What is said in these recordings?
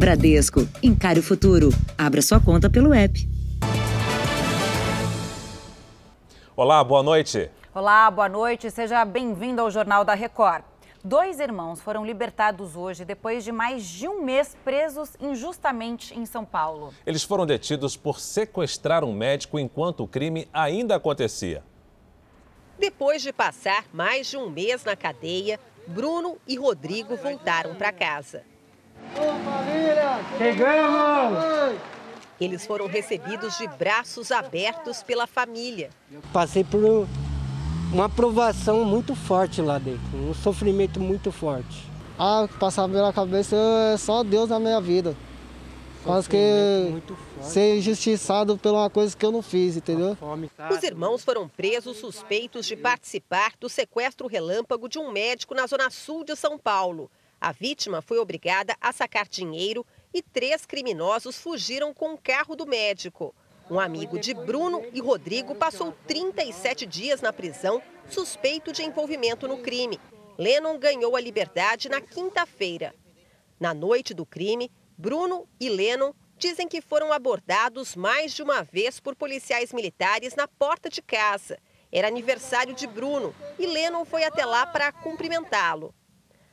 Bradesco, encare o futuro. Abra sua conta pelo app. Olá, boa noite. Olá, boa noite. Seja bem-vindo ao Jornal da Record. Dois irmãos foram libertados hoje depois de mais de um mês presos injustamente em São Paulo. Eles foram detidos por sequestrar um médico enquanto o crime ainda acontecia. Depois de passar mais de um mês na cadeia, Bruno e Rodrigo voltaram para casa. Ô família! Chegamos! Eles foram recebidos de braços abertos pela família. Passei por uma aprovação muito forte lá dentro, um sofrimento muito forte. Ah, passar pela cabeça é só Deus na minha vida. Quase que ser injustiçado por uma coisa que eu não fiz, entendeu? Os irmãos foram presos suspeitos de participar do sequestro relâmpago de um médico na zona sul de São Paulo. A vítima foi obrigada a sacar dinheiro e três criminosos fugiram com o carro do médico. Um amigo de Bruno e Rodrigo passou 37 dias na prisão, suspeito de envolvimento no crime. Lennon ganhou a liberdade na quinta-feira. Na noite do crime, Bruno e Lennon dizem que foram abordados mais de uma vez por policiais militares na porta de casa. Era aniversário de Bruno e Lennon foi até lá para cumprimentá-lo.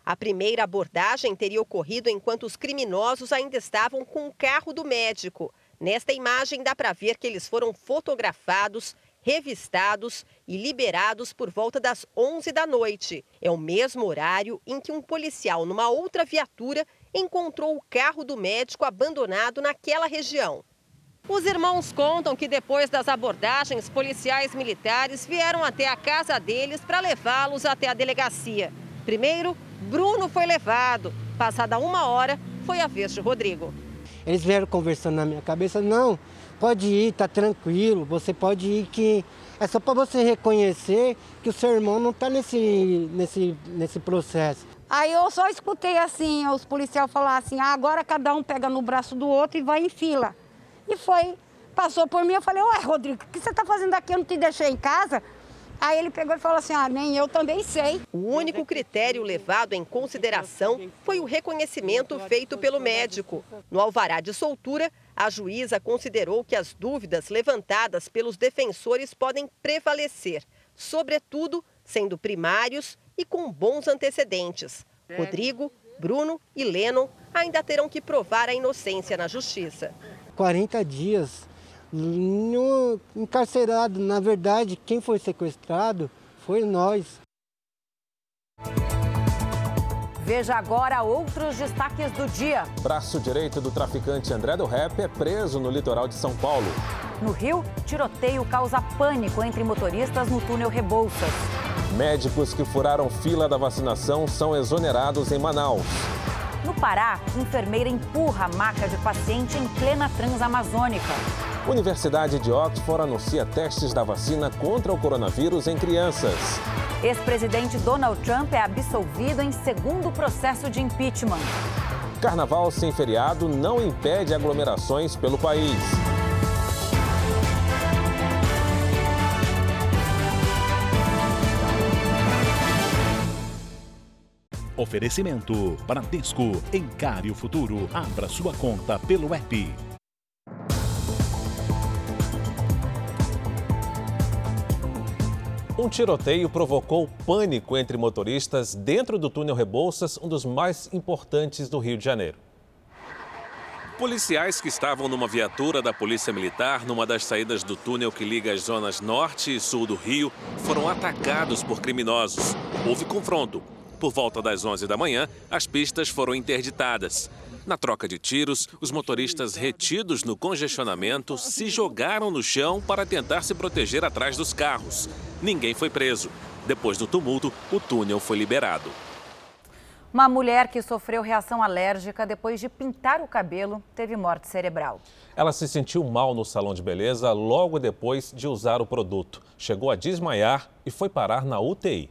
A primeira abordagem teria ocorrido enquanto os criminosos ainda estavam com o carro do médico. Nesta imagem dá para ver que eles foram fotografados, revistados e liberados por volta das 11 da noite. É o mesmo horário em que um policial numa outra viatura encontrou o carro do médico abandonado naquela região. Os irmãos contam que depois das abordagens, policiais militares vieram até a casa deles para levá-los até a delegacia. Primeiro, Bruno foi levado. Passada uma hora, foi a vez de Rodrigo. Eles vieram conversando na minha cabeça, não, pode ir, tá tranquilo, você pode ir que é só para você reconhecer que o seu irmão não está nesse, nesse, nesse processo. Aí eu só escutei assim, os policiais falar assim, ah, agora cada um pega no braço do outro e vai em fila. E foi, passou por mim, eu falei, ué, Rodrigo, o que você está fazendo aqui? Eu não te deixei em casa? Aí ele pegou e falou assim: ah, nem eu também sei. O único critério levado em consideração foi o reconhecimento feito pelo médico. No alvará de soltura, a juíza considerou que as dúvidas levantadas pelos defensores podem prevalecer, sobretudo sendo primários e com bons antecedentes. Rodrigo, Bruno e Lennon ainda terão que provar a inocência na justiça. 40 dias no, encarcerado. Na verdade, quem foi sequestrado foi nós. Veja agora outros destaques do dia. Braço direito do traficante André do Rap é preso no litoral de São Paulo. No Rio, tiroteio causa pânico entre motoristas no túnel Rebouças. Médicos que furaram fila da vacinação são exonerados em Manaus. No Pará, enfermeira empurra a maca de paciente em plena transamazônica. Universidade de Oxford anuncia testes da vacina contra o coronavírus em crianças. Ex-presidente Donald Trump é absolvido em segundo processo de impeachment. Carnaval sem feriado não impede aglomerações pelo país. Oferecimento Bradesco. Encare o futuro. Abra sua conta pelo app. Um tiroteio provocou pânico entre motoristas dentro do túnel Rebouças, um dos mais importantes do Rio de Janeiro. Policiais que estavam numa viatura da Polícia Militar numa das saídas do túnel que liga as zonas norte e sul do Rio foram atacados por criminosos. Houve confronto. Por volta das 11 da manhã, as pistas foram interditadas. Na troca de tiros, os motoristas retidos no congestionamento se jogaram no chão para tentar se proteger atrás dos carros. Ninguém foi preso. Depois do tumulto, o túnel foi liberado. Uma mulher que sofreu reação alérgica depois de pintar o cabelo teve morte cerebral. Ela se sentiu mal no salão de beleza logo depois de usar o produto. Chegou a desmaiar e foi parar na UTI.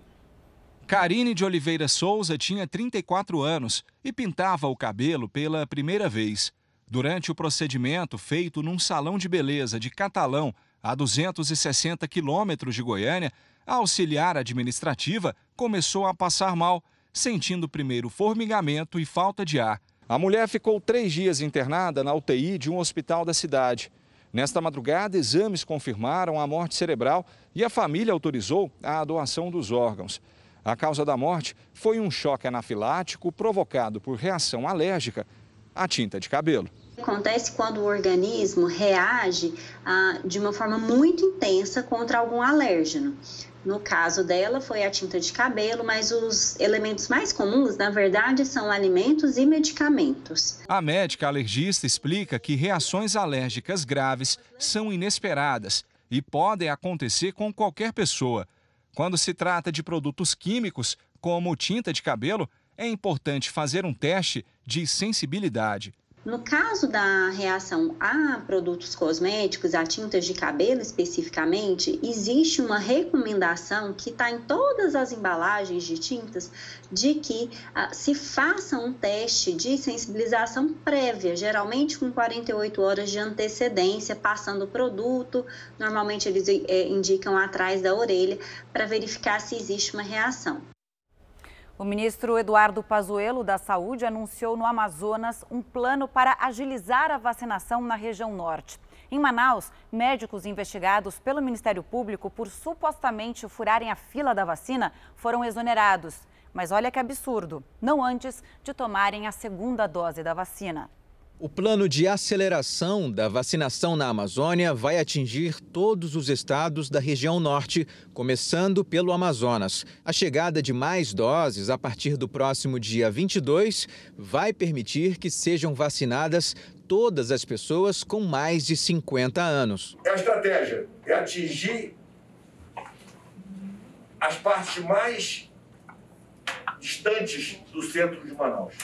Karine de Oliveira Souza tinha 34 anos e pintava o cabelo pela primeira vez. Durante o procedimento feito num salão de beleza de Catalão, a 260 quilômetros de Goiânia, a auxiliar administrativa começou a passar mal, sentindo primeiro formigamento e falta de ar. A mulher ficou três dias internada na UTI de um hospital da cidade. Nesta madrugada, exames confirmaram a morte cerebral e a família autorizou a doação dos órgãos. A causa da morte foi um choque anafilático provocado por reação alérgica à tinta de cabelo. Acontece quando o organismo reage ah, de uma forma muito intensa contra algum alérgeno. No caso dela, foi a tinta de cabelo, mas os elementos mais comuns, na verdade, são alimentos e medicamentos. A médica alergista explica que reações alérgicas graves são inesperadas e podem acontecer com qualquer pessoa. Quando se trata de produtos químicos, como tinta de cabelo, é importante fazer um teste de sensibilidade. No caso da reação a produtos cosméticos, a tintas de cabelo especificamente, existe uma recomendação que está em todas as embalagens de tintas de que ah, se faça um teste de sensibilização prévia, geralmente com 48 horas de antecedência, passando o produto. Normalmente eles é, indicam atrás da orelha para verificar se existe uma reação. O ministro Eduardo Pazuello da Saúde anunciou no Amazonas um plano para agilizar a vacinação na região norte. Em Manaus, médicos investigados pelo Ministério Público por supostamente furarem a fila da vacina foram exonerados. Mas olha que absurdo, não antes de tomarem a segunda dose da vacina. O plano de aceleração da vacinação na Amazônia vai atingir todos os estados da região norte, começando pelo Amazonas. A chegada de mais doses a partir do próximo dia 22 vai permitir que sejam vacinadas todas as pessoas com mais de 50 anos. A estratégia é atingir as partes mais distantes do centro de Manaus.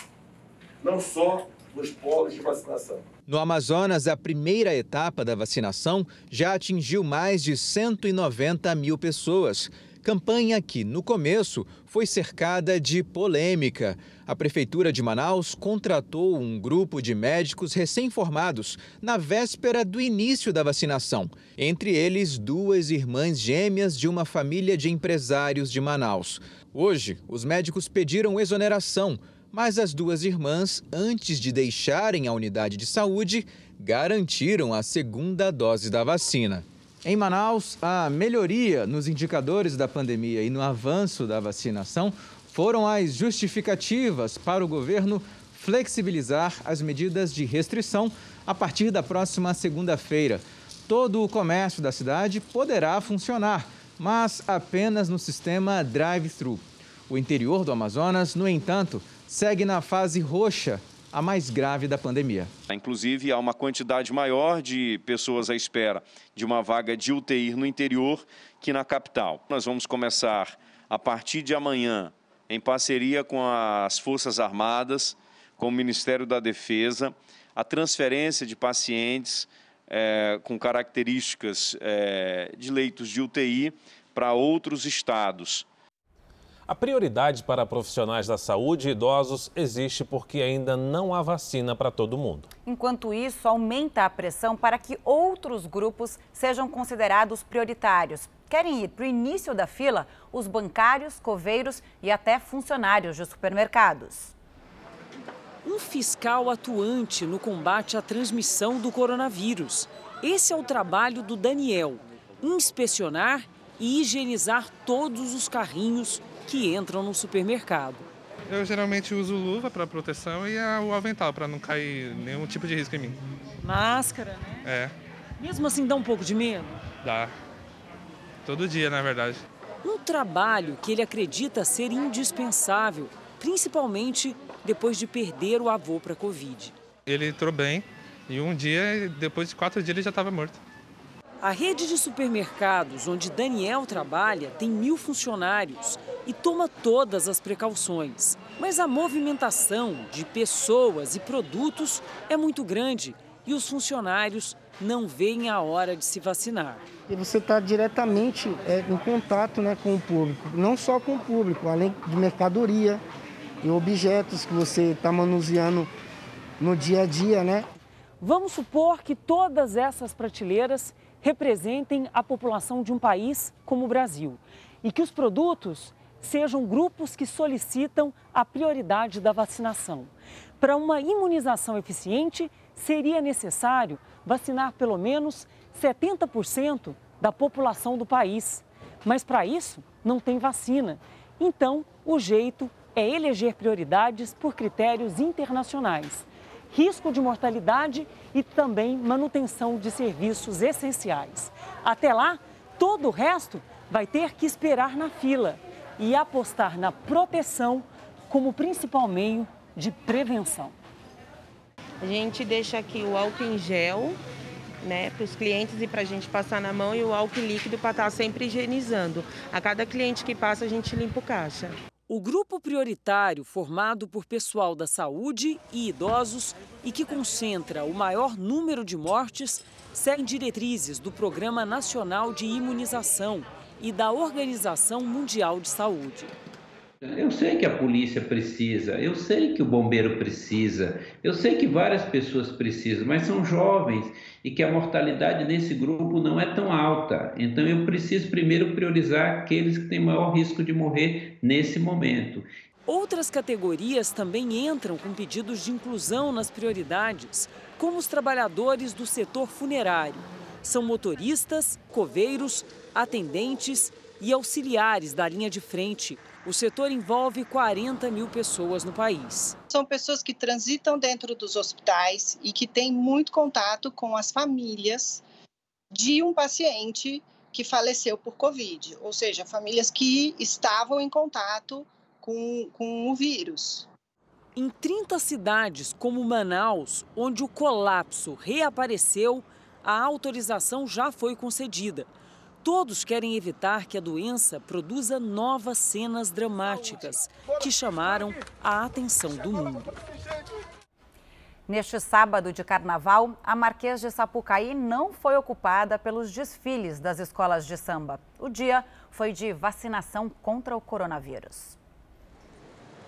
Não só nos polos de vacinação. No Amazonas, a primeira etapa da vacinação já atingiu mais de 190 mil pessoas. Campanha que, no começo, foi cercada de polêmica. A Prefeitura de Manaus contratou um grupo de médicos recém-formados na véspera do início da vacinação. Entre eles, duas irmãs gêmeas de uma família de empresários de Manaus. Hoje, os médicos pediram exoneração mas as duas irmãs, antes de deixarem a unidade de saúde, garantiram a segunda dose da vacina. Em Manaus, a melhoria nos indicadores da pandemia e no avanço da vacinação foram as justificativas para o governo flexibilizar as medidas de restrição a partir da próxima segunda-feira. Todo o comércio da cidade poderá funcionar, mas apenas no sistema drive-thru. O interior do Amazonas, no entanto, segue na fase roxa, a mais grave da pandemia. Inclusive, há uma quantidade maior de pessoas à espera de uma vaga de UTI no interior que na capital. Nós vamos começar a partir de amanhã, em parceria com as Forças Armadas, com o Ministério da Defesa, a transferência de pacientes é, com características é, de leitos de UTI para outros estados. A prioridade para profissionais da saúde e idosos existe porque ainda não há vacina para todo mundo. Enquanto isso, aumenta a pressão para que outros grupos sejam considerados prioritários. Querem ir para o início da fila os bancários, coveiros e até funcionários de supermercados. Um fiscal atuante no combate à transmissão do coronavírus. Esse é o trabalho do Daniel: inspecionar e higienizar todos os carrinhos que entram no supermercado. Eu geralmente uso luva para proteção e o avental para não cair nenhum tipo de risco em mim. Máscara, né? É. Mesmo assim dá um pouco de medo? Dá. Todo dia, na verdade. Um trabalho que ele acredita ser indispensável, principalmente depois de perder o avô para a Covid. Ele entrou bem e um dia, depois de quatro dias, ele já estava morto. A rede de supermercados onde Daniel trabalha tem mil funcionários e toma todas as precauções. Mas a movimentação de pessoas e produtos é muito grande e os funcionários não veem a hora de se vacinar. E você está diretamente é, em contato né, com o público, não só com o público, além de mercadoria e objetos que você está manuseando no dia a dia, né? Vamos supor que todas essas prateleiras representem a população de um país como o Brasil e que os produtos sejam grupos que solicitam a prioridade da vacinação. Para uma imunização eficiente, seria necessário vacinar pelo menos 70% da população do país. Mas para isso, não tem vacina. Então, o jeito é eleger prioridades por critérios internacionais. Risco de mortalidade e também manutenção de serviços essenciais. Até lá, todo o resto vai ter que esperar na fila e apostar na proteção como principal meio de prevenção. A gente deixa aqui o álcool em gel, né, para os clientes e para a gente passar na mão e o álcool líquido para estar tá sempre higienizando. A cada cliente que passa, a gente limpa o caixa. O grupo prioritário, formado por pessoal da saúde e idosos e que concentra o maior número de mortes, segue diretrizes do Programa Nacional de Imunização e da Organização Mundial de Saúde. Eu sei que a polícia precisa, eu sei que o bombeiro precisa, eu sei que várias pessoas precisam, mas são jovens e que a mortalidade nesse grupo não é tão alta. Então eu preciso primeiro priorizar aqueles que têm maior risco de morrer nesse momento. Outras categorias também entram com pedidos de inclusão nas prioridades, como os trabalhadores do setor funerário. São motoristas, coveiros, atendentes e auxiliares da linha de frente o setor envolve 40 mil pessoas no país. São pessoas que transitam dentro dos hospitais e que têm muito contato com as famílias de um paciente que faleceu por Covid, ou seja, famílias que estavam em contato com, com o vírus. Em 30 cidades, como Manaus, onde o colapso reapareceu, a autorização já foi concedida. Todos querem evitar que a doença produza novas cenas dramáticas que chamaram a atenção do mundo. Neste sábado de carnaval, a Marquês de Sapucaí não foi ocupada pelos desfiles das escolas de samba. O dia foi de vacinação contra o coronavírus.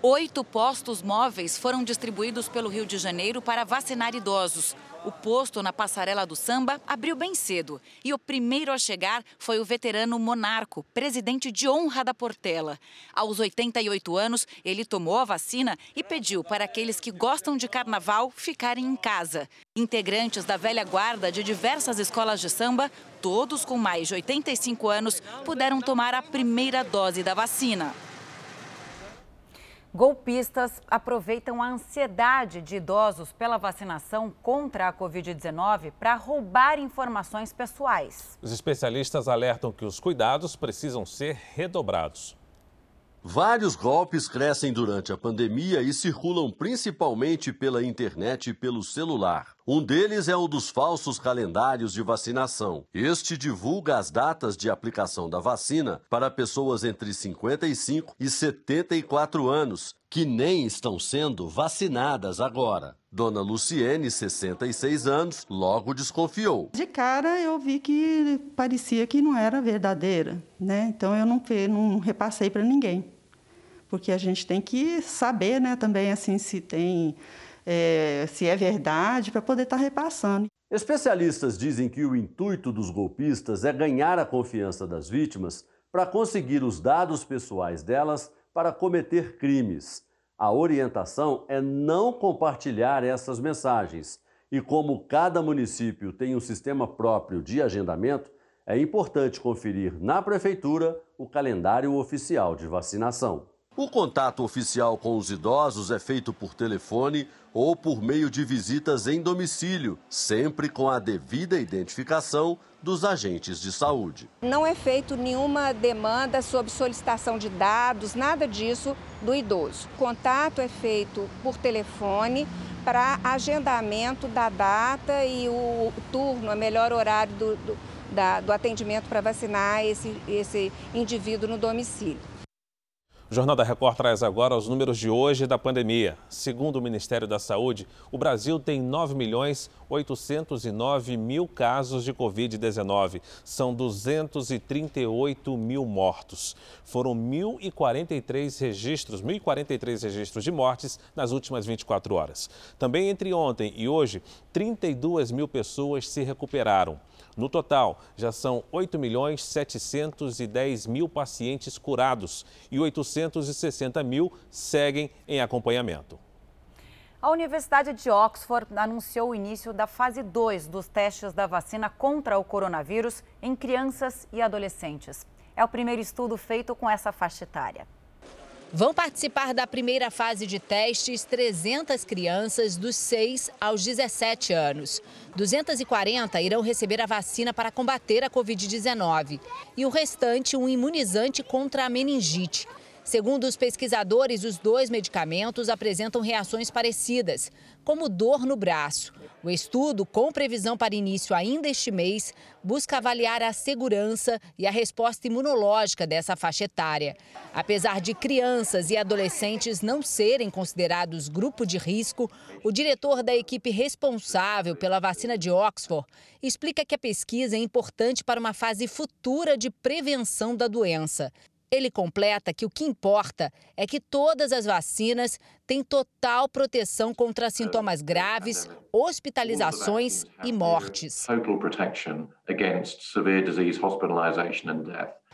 Oito postos móveis foram distribuídos pelo Rio de Janeiro para vacinar idosos. O posto na passarela do samba abriu bem cedo e o primeiro a chegar foi o veterano Monarco, presidente de honra da Portela. Aos 88 anos, ele tomou a vacina e pediu para aqueles que gostam de carnaval ficarem em casa. Integrantes da velha guarda de diversas escolas de samba, todos com mais de 85 anos, puderam tomar a primeira dose da vacina. Golpistas aproveitam a ansiedade de idosos pela vacinação contra a Covid-19 para roubar informações pessoais. Os especialistas alertam que os cuidados precisam ser redobrados. Vários golpes crescem durante a pandemia e circulam principalmente pela internet e pelo celular. Um deles é o dos falsos calendários de vacinação. Este divulga as datas de aplicação da vacina para pessoas entre 55 e 74 anos, que nem estão sendo vacinadas agora. Dona Luciene, 66 anos, logo desconfiou. De cara eu vi que parecia que não era verdadeira, né? Então eu não, não repassei para ninguém porque a gente tem que saber né, também assim se tem é, se é verdade para poder estar tá repassando. Especialistas dizem que o intuito dos golpistas é ganhar a confiança das vítimas para conseguir os dados pessoais delas para cometer crimes. A orientação é não compartilhar essas mensagens. E como cada município tem um sistema próprio de agendamento, é importante conferir na prefeitura o calendário oficial de vacinação. O contato oficial com os idosos é feito por telefone ou por meio de visitas em domicílio, sempre com a devida identificação dos agentes de saúde. Não é feito nenhuma demanda sobre solicitação de dados, nada disso do idoso. O contato é feito por telefone para agendamento da data e o turno, o melhor horário do, do, da, do atendimento para vacinar esse, esse indivíduo no domicílio. O Jornal da Record traz agora os números de hoje da pandemia. Segundo o Ministério da Saúde, o Brasil tem 9 milhões 809 mil casos de Covid-19. São 238 mil mortos. Foram 1.043 registros, 1.043 registros de mortes nas últimas 24 horas. Também entre ontem e hoje, 32 mil pessoas se recuperaram. No total, já são 8 milhões 710 mil pacientes curados e 860 mil seguem em acompanhamento. A Universidade de Oxford anunciou o início da fase 2 dos testes da vacina contra o coronavírus em crianças e adolescentes. É o primeiro estudo feito com essa faixa etária. Vão participar da primeira fase de testes 300 crianças dos 6 aos 17 anos. 240 irão receber a vacina para combater a Covid-19 e o restante um imunizante contra a meningite. Segundo os pesquisadores, os dois medicamentos apresentam reações parecidas, como dor no braço. O estudo, com previsão para início ainda este mês, busca avaliar a segurança e a resposta imunológica dessa faixa etária. Apesar de crianças e adolescentes não serem considerados grupo de risco, o diretor da equipe responsável pela vacina de Oxford explica que a pesquisa é importante para uma fase futura de prevenção da doença. Ele completa que o que importa é que todas as vacinas têm total proteção contra sintomas graves, hospitalizações e mortes.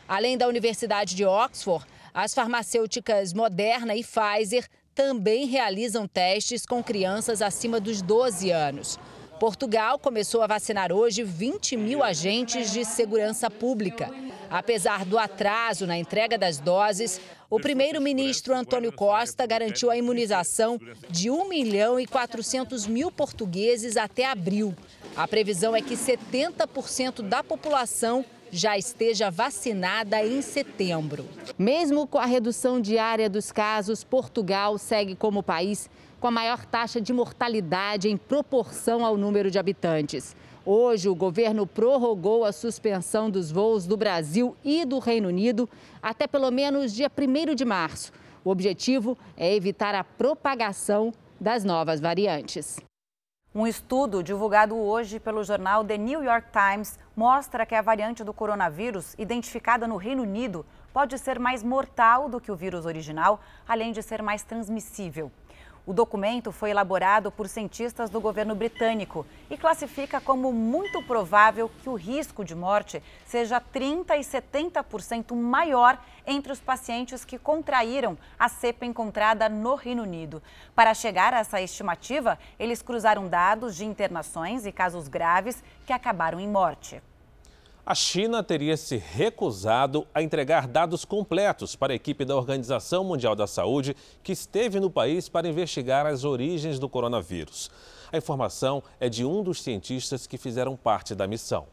Além da Universidade de Oxford, as farmacêuticas Moderna e Pfizer também realizam testes com crianças acima dos 12 anos. Portugal começou a vacinar hoje 20 mil agentes de segurança pública. Apesar do atraso na entrega das doses, o primeiro-ministro Antônio Costa garantiu a imunização de 1 milhão e 400 mil portugueses até abril. A previsão é que 70% da população já esteja vacinada em setembro. Mesmo com a redução diária dos casos, Portugal segue como país com a maior taxa de mortalidade em proporção ao número de habitantes. Hoje, o governo prorrogou a suspensão dos voos do Brasil e do Reino Unido até pelo menos dia 1 de março. O objetivo é evitar a propagação das novas variantes. Um estudo divulgado hoje pelo jornal The New York Times mostra que a variante do coronavírus, identificada no Reino Unido, pode ser mais mortal do que o vírus original, além de ser mais transmissível. O documento foi elaborado por cientistas do governo britânico e classifica como muito provável que o risco de morte seja 30% e 70% maior entre os pacientes que contraíram a cepa encontrada no Reino Unido. Para chegar a essa estimativa, eles cruzaram dados de internações e casos graves que acabaram em morte. A China teria se recusado a entregar dados completos para a equipe da Organização Mundial da Saúde que esteve no país para investigar as origens do coronavírus. A informação é de um dos cientistas que fizeram parte da missão.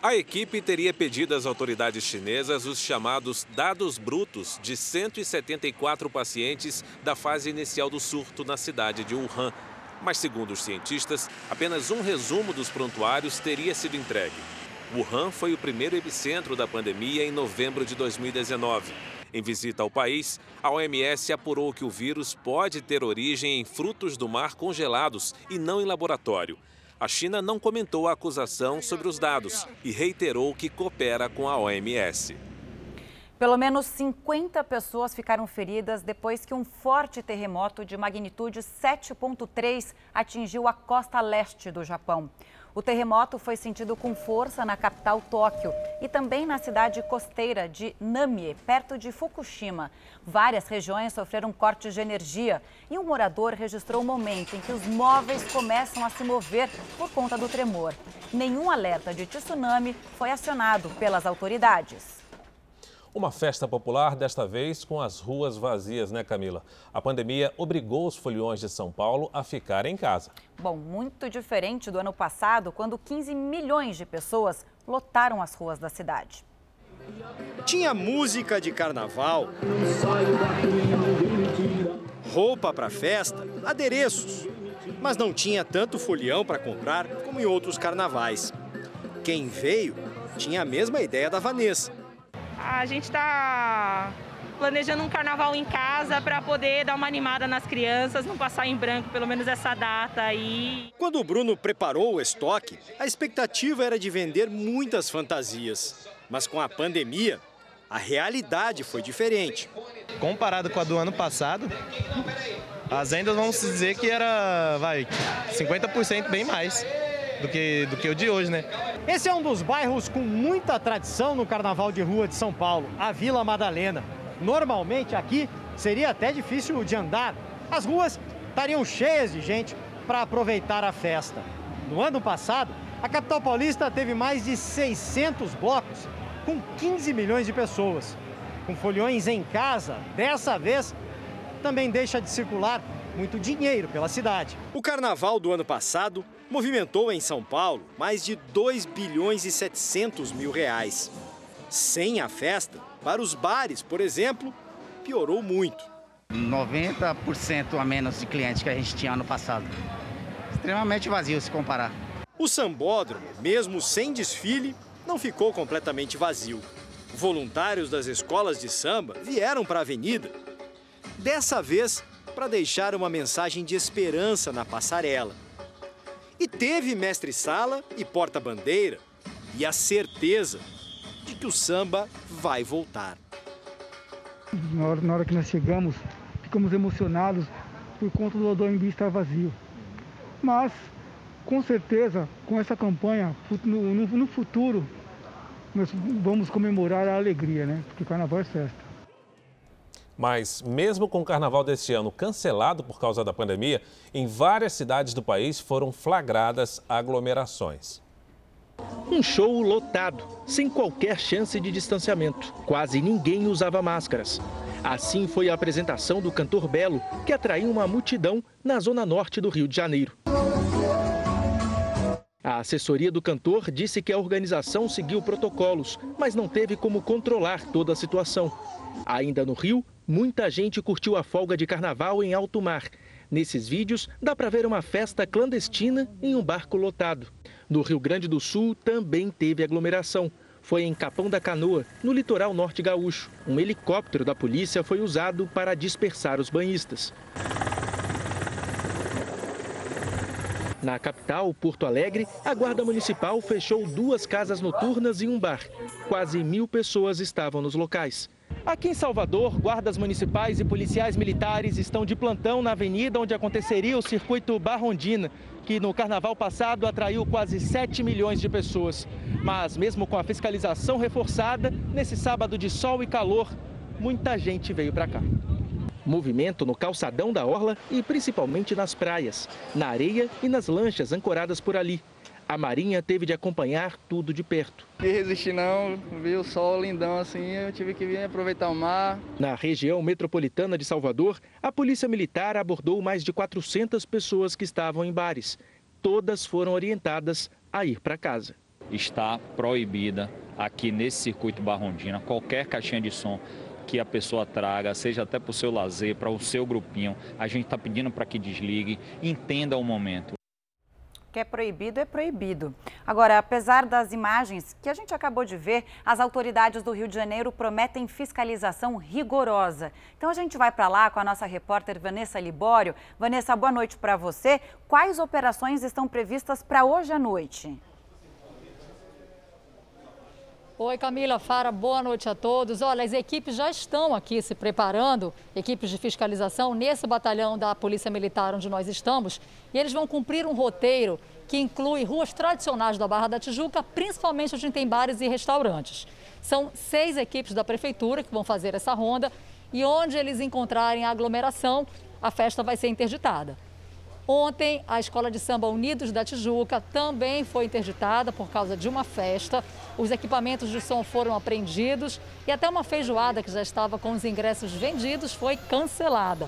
A equipe teria pedido às autoridades chinesas os chamados dados brutos de 174 pacientes da fase inicial do surto na cidade de Wuhan. Mas, segundo os cientistas, apenas um resumo dos prontuários teria sido entregue. Wuhan foi o primeiro epicentro da pandemia em novembro de 2019. Em visita ao país, a OMS apurou que o vírus pode ter origem em frutos do mar congelados e não em laboratório. A China não comentou a acusação sobre os dados e reiterou que coopera com a OMS. Pelo menos 50 pessoas ficaram feridas depois que um forte terremoto de magnitude 7,3 atingiu a costa leste do Japão. O terremoto foi sentido com força na capital Tóquio e também na cidade costeira de Namie, perto de Fukushima. Várias regiões sofreram cortes de energia e um morador registrou o momento em que os móveis começam a se mover por conta do tremor. Nenhum alerta de tsunami foi acionado pelas autoridades. Uma festa popular, desta vez com as ruas vazias, né, Camila? A pandemia obrigou os foliões de São Paulo a ficar em casa. Bom, muito diferente do ano passado, quando 15 milhões de pessoas lotaram as ruas da cidade. Tinha música de carnaval, roupa para festa, adereços, mas não tinha tanto folião para comprar como em outros carnavais. Quem veio tinha a mesma ideia da Vanessa a gente está planejando um carnaval em casa para poder dar uma animada nas crianças, não passar em branco pelo menos essa data aí. Quando o Bruno preparou o estoque, a expectativa era de vender muitas fantasias. Mas com a pandemia, a realidade foi diferente. Comparado com a do ano passado, as vendas vamos dizer que era, vai, 50% bem mais do que, do que o de hoje, né? Esse é um dos bairros com muita tradição no Carnaval de Rua de São Paulo, a Vila Madalena. Normalmente aqui seria até difícil de andar. As ruas estariam cheias de gente para aproveitar a festa. No ano passado, a capital paulista teve mais de 600 blocos, com 15 milhões de pessoas. Com foliões em casa, dessa vez, também deixa de circular muito dinheiro pela cidade. O carnaval do ano passado movimentou em São Paulo mais de 2 bilhões e 700 mil reais. Sem a festa, para os bares, por exemplo, piorou muito. 90% a menos de clientes que a gente tinha ano passado. Extremamente vazio se comparar. O sambódromo, mesmo sem desfile, não ficou completamente vazio. Voluntários das escolas de samba vieram para a avenida. Dessa vez, para deixar uma mensagem de esperança na passarela. E teve mestre-sala e porta-bandeira e a certeza de que o samba vai voltar. Na hora, na hora que nós chegamos, ficamos emocionados por conta do AMB estar vazio. Mas, com certeza, com essa campanha, no, no, no futuro, nós vamos comemorar a alegria, né? Porque carnaval é festa. Mas, mesmo com o carnaval deste ano cancelado por causa da pandemia, em várias cidades do país foram flagradas aglomerações. Um show lotado, sem qualquer chance de distanciamento. Quase ninguém usava máscaras. Assim foi a apresentação do cantor Belo, que atraiu uma multidão na zona norte do Rio de Janeiro. A assessoria do cantor disse que a organização seguiu protocolos, mas não teve como controlar toda a situação. Ainda no Rio, muita gente curtiu a folga de carnaval em alto mar. Nesses vídeos, dá para ver uma festa clandestina em um barco lotado. No Rio Grande do Sul também teve aglomeração. Foi em Capão da Canoa, no litoral norte gaúcho. Um helicóptero da polícia foi usado para dispersar os banhistas. Na capital, Porto Alegre, a Guarda Municipal fechou duas casas noturnas e um bar. Quase mil pessoas estavam nos locais. Aqui em Salvador, guardas municipais e policiais militares estão de plantão na avenida onde aconteceria o circuito Barrondina, que no carnaval passado atraiu quase 7 milhões de pessoas. Mas, mesmo com a fiscalização reforçada, nesse sábado de sol e calor, muita gente veio para cá. Movimento no calçadão da Orla e principalmente nas praias, na areia e nas lanchas ancoradas por ali. A Marinha teve de acompanhar tudo de perto. Não resisti não, vi o sol lindão assim, eu tive que vir aproveitar o mar. Na região metropolitana de Salvador, a Polícia Militar abordou mais de 400 pessoas que estavam em bares. Todas foram orientadas a ir para casa. Está proibida aqui nesse circuito Barrondina qualquer caixinha de som que a pessoa traga, seja até para o seu lazer, para o seu grupinho. A gente está pedindo para que desligue, entenda o momento que é proibido é proibido. Agora, apesar das imagens que a gente acabou de ver, as autoridades do Rio de Janeiro prometem fiscalização rigorosa. Então a gente vai para lá com a nossa repórter Vanessa Libório. Vanessa, boa noite para você. Quais operações estão previstas para hoje à noite? Oi, Camila Fara, boa noite a todos. Olha, as equipes já estão aqui se preparando, equipes de fiscalização, nesse batalhão da Polícia Militar onde nós estamos, e eles vão cumprir um roteiro que inclui ruas tradicionais da Barra da Tijuca, principalmente onde tem bares e restaurantes. São seis equipes da Prefeitura que vão fazer essa ronda e onde eles encontrarem aglomeração, a festa vai ser interditada. Ontem, a Escola de Samba Unidos da Tijuca também foi interditada por causa de uma festa. Os equipamentos de som foram apreendidos e até uma feijoada que já estava com os ingressos vendidos foi cancelada.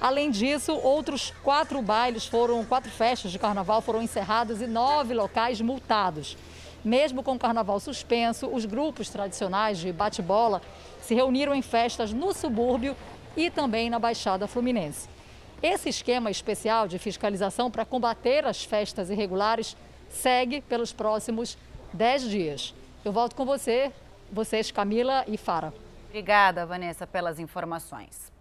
Além disso, outros quatro bailes foram, quatro festas de carnaval foram encerradas e nove locais multados. Mesmo com o carnaval suspenso, os grupos tradicionais de bate-bola se reuniram em festas no subúrbio e também na Baixada Fluminense. Esse esquema especial de fiscalização para combater as festas irregulares segue pelos próximos 10 dias. Eu volto com você, vocês, Camila e Fara. Obrigada, Vanessa, pelas informações.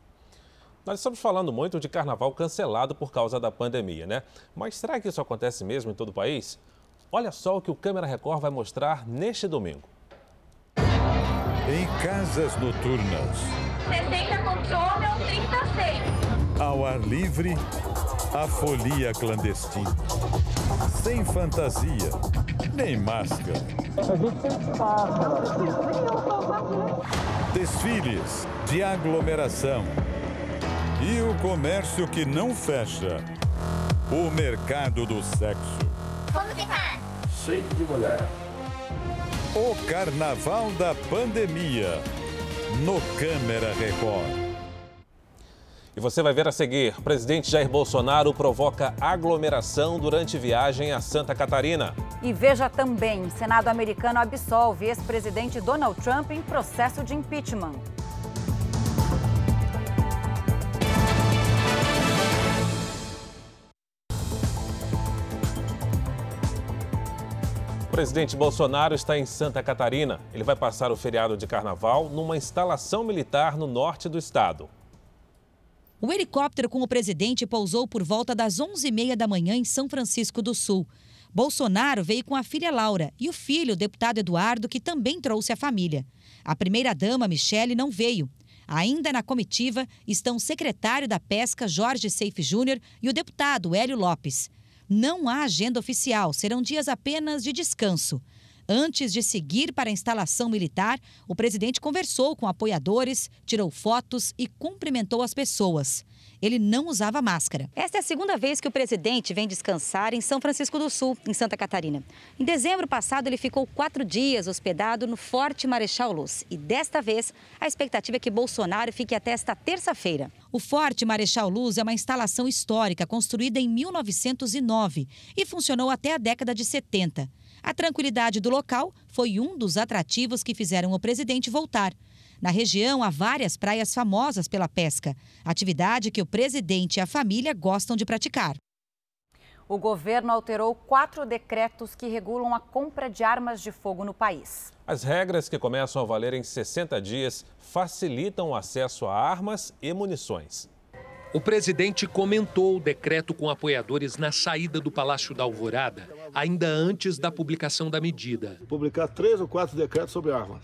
Nós estamos falando muito de carnaval cancelado por causa da pandemia, né? Mas será que isso acontece mesmo em todo o país? Olha só o que o Câmera Record vai mostrar neste domingo. Em casas noturnas. 60 com ou 30 sem. Ao ar livre, a folia clandestina. Sem fantasia, nem máscara. Desfiles de aglomeração. E o comércio que não fecha. O mercado do sexo. Vamos ficar. Cheio de mulher. O Carnaval da Pandemia. No Câmera Record. E você vai ver a seguir: o presidente Jair Bolsonaro provoca aglomeração durante viagem a Santa Catarina. E veja também: Senado americano absolve ex-presidente Donald Trump em processo de impeachment. O presidente Bolsonaro está em Santa Catarina. Ele vai passar o feriado de carnaval numa instalação militar no norte do estado. O helicóptero com o presidente pousou por volta das 11h30 da manhã em São Francisco do Sul. Bolsonaro veio com a filha Laura e o filho, o deputado Eduardo, que também trouxe a família. A primeira-dama, Michele, não veio. Ainda na comitiva estão o secretário da Pesca, Jorge Seife Júnior, e o deputado Hélio Lopes. Não há agenda oficial, serão dias apenas de descanso. Antes de seguir para a instalação militar, o presidente conversou com apoiadores, tirou fotos e cumprimentou as pessoas. Ele não usava máscara. Esta é a segunda vez que o presidente vem descansar em São Francisco do Sul, em Santa Catarina. Em dezembro passado, ele ficou quatro dias hospedado no Forte Marechal Luz. E desta vez, a expectativa é que Bolsonaro fique até esta terça-feira. O Forte Marechal Luz é uma instalação histórica construída em 1909 e funcionou até a década de 70. A tranquilidade do local foi um dos atrativos que fizeram o presidente voltar. Na região há várias praias famosas pela pesca, atividade que o presidente e a família gostam de praticar. O governo alterou quatro decretos que regulam a compra de armas de fogo no país. As regras que começam a valer em 60 dias facilitam o acesso a armas e munições. O presidente comentou o decreto com apoiadores na saída do Palácio da Alvorada, ainda antes da publicação da medida. Publicar três ou quatro decretos sobre armas.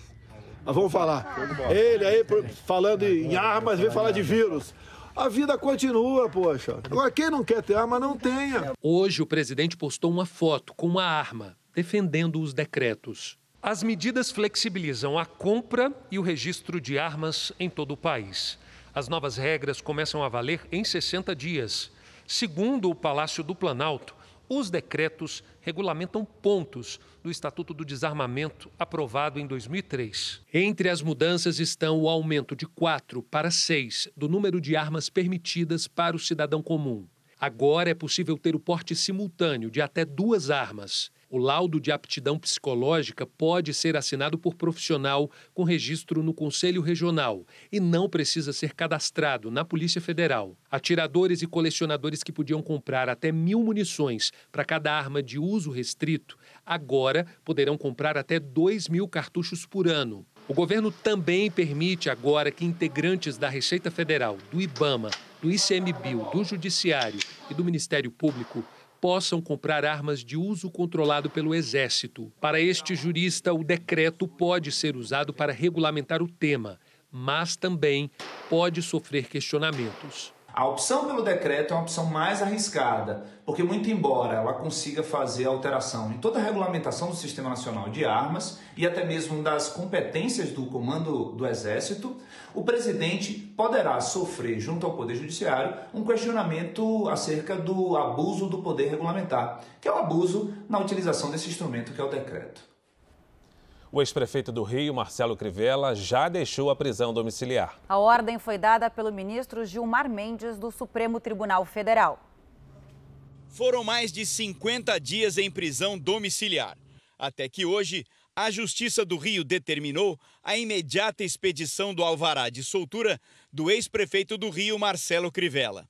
Nós vamos falar. Ele aí falando em armas, vem falar de vírus. A vida continua, poxa. Agora, quem não quer ter arma, não tenha. Hoje, o presidente postou uma foto com uma arma, defendendo os decretos. As medidas flexibilizam a compra e o registro de armas em todo o país. As novas regras começam a valer em 60 dias. Segundo o Palácio do Planalto, os decretos regulamentam pontos do Estatuto do Desarmamento, aprovado em 2003. Entre as mudanças estão o aumento de 4 para 6 do número de armas permitidas para o cidadão comum. Agora é possível ter o porte simultâneo de até duas armas. O laudo de aptidão psicológica pode ser assinado por profissional com registro no Conselho Regional e não precisa ser cadastrado na Polícia Federal. Atiradores e colecionadores que podiam comprar até mil munições para cada arma de uso restrito, agora poderão comprar até dois mil cartuchos por ano. O governo também permite agora que integrantes da Receita Federal, do IBAMA, do ICMBio, do Judiciário e do Ministério Público possam comprar armas de uso controlado pelo Exército. Para este jurista, o decreto pode ser usado para regulamentar o tema, mas também pode sofrer questionamentos. A opção pelo decreto é uma opção mais arriscada, porque, muito embora ela consiga fazer alteração em toda a regulamentação do Sistema Nacional de Armas e até mesmo das competências do Comando do Exército, o presidente poderá sofrer, junto ao Poder Judiciário, um questionamento acerca do abuso do poder regulamentar, que é o abuso na utilização desse instrumento que é o decreto. O ex-prefeito do Rio, Marcelo Crivella, já deixou a prisão domiciliar. A ordem foi dada pelo ministro Gilmar Mendes, do Supremo Tribunal Federal. Foram mais de 50 dias em prisão domiciliar. Até que hoje, a Justiça do Rio determinou a imediata expedição do alvará de soltura do ex-prefeito do Rio, Marcelo Crivella.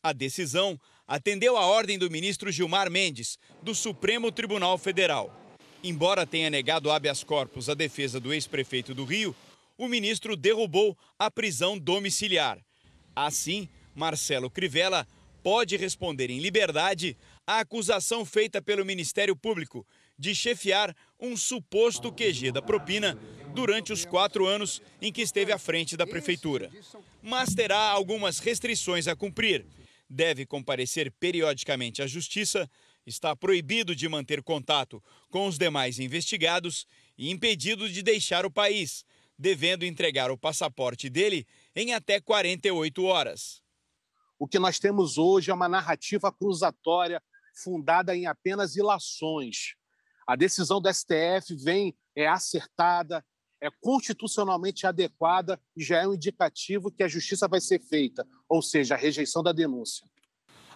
A decisão atendeu a ordem do ministro Gilmar Mendes, do Supremo Tribunal Federal. Embora tenha negado habeas corpus à defesa do ex-prefeito do Rio, o ministro derrubou a prisão domiciliar. Assim, Marcelo Crivella pode responder em liberdade à acusação feita pelo Ministério Público de chefiar um suposto QG da propina durante os quatro anos em que esteve à frente da prefeitura. Mas terá algumas restrições a cumprir. Deve comparecer periodicamente à justiça, está proibido de manter contato com os demais investigados e impedido de deixar o país, devendo entregar o passaporte dele em até 48 horas. O que nós temos hoje é uma narrativa acusatória fundada em apenas ilações. A decisão do STF vem é acertada, é constitucionalmente adequada e já é um indicativo que a justiça vai ser feita, ou seja, a rejeição da denúncia.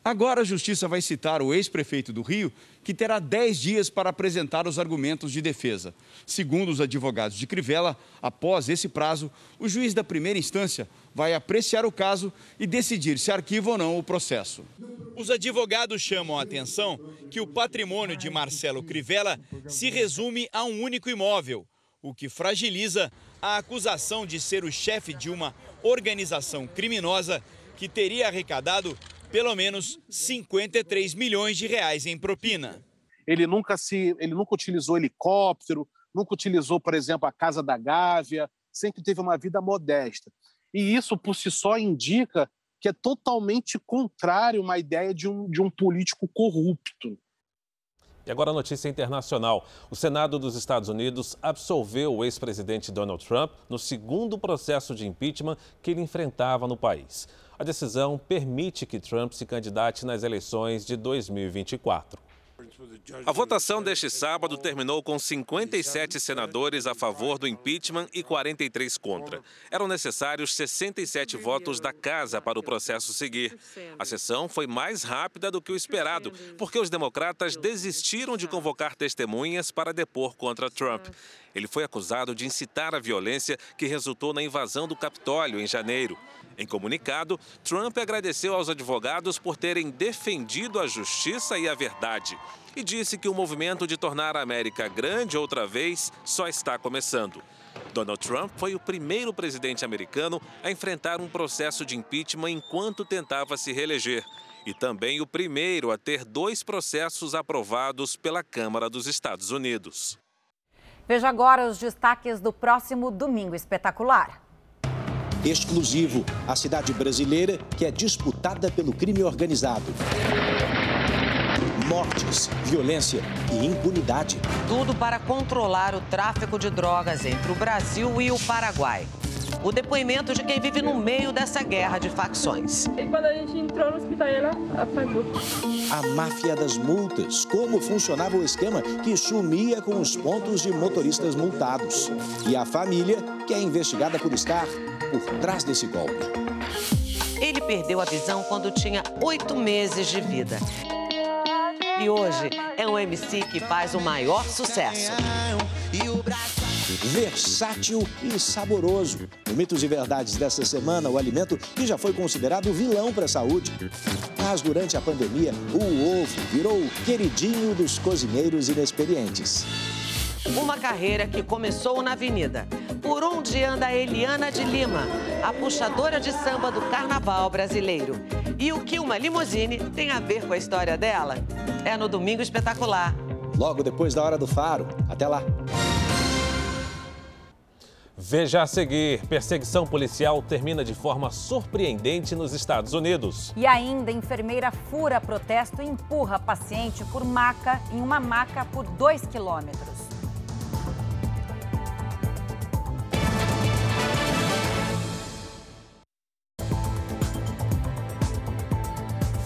Agora a Justiça vai citar o ex-prefeito do Rio, que terá 10 dias para apresentar os argumentos de defesa. Segundo os advogados de Crivella, após esse prazo, o juiz da primeira instância vai apreciar o caso e decidir se arquiva ou não o processo. Os advogados chamam a atenção que o patrimônio de Marcelo Crivella se resume a um único imóvel, o que fragiliza a acusação de ser o chefe de uma organização criminosa que teria arrecadado pelo menos 53 milhões de reais em propina. Ele nunca se, ele nunca utilizou helicóptero, nunca utilizou, por exemplo, a casa da Gávea, sempre teve uma vida modesta. E isso por si só indica que é totalmente contrário uma ideia de um, de um político corrupto. E agora a notícia internacional. O Senado dos Estados Unidos absolveu o ex-presidente Donald Trump no segundo processo de impeachment que ele enfrentava no país. A decisão permite que Trump se candidate nas eleições de 2024. A votação deste sábado terminou com 57 senadores a favor do impeachment e 43 contra. Eram necessários 67 votos da casa para o processo seguir. A sessão foi mais rápida do que o esperado, porque os democratas desistiram de convocar testemunhas para depor contra Trump. Ele foi acusado de incitar a violência que resultou na invasão do Capitólio em janeiro. Em comunicado, Trump agradeceu aos advogados por terem defendido a justiça e a verdade e disse que o movimento de tornar a América grande outra vez só está começando. Donald Trump foi o primeiro presidente americano a enfrentar um processo de impeachment enquanto tentava se reeleger. E também o primeiro a ter dois processos aprovados pela Câmara dos Estados Unidos. Veja agora os destaques do próximo Domingo Espetacular. Exclusivo, a cidade brasileira que é disputada pelo crime organizado. Mortes, violência e impunidade. Tudo para controlar o tráfico de drogas entre o Brasil e o Paraguai. O depoimento de quem vive no meio dessa guerra de facções. E quando a gente entrou no hospital, ela apagou. A máfia das multas. Como funcionava o esquema que sumia com os pontos de motoristas multados. E a família, que é investigada por estar por trás desse golpe. Ele perdeu a visão quando tinha oito meses de vida. E hoje é um MC que faz o maior sucesso. Versátil e saboroso. No Mitos e Verdades desta semana, o alimento que já foi considerado vilão para a saúde. Mas durante a pandemia, o ovo virou o queridinho dos cozinheiros inexperientes. Uma carreira que começou na Avenida. Por onde anda Eliana de Lima, a puxadora de samba do carnaval brasileiro. E o que uma limusine tem a ver com a história dela? É no Domingo Espetacular. Logo depois da Hora do Faro. Até lá. Veja a seguir: perseguição policial termina de forma surpreendente nos Estados Unidos. E ainda, enfermeira fura protesto e empurra paciente por maca em uma maca por dois quilômetros.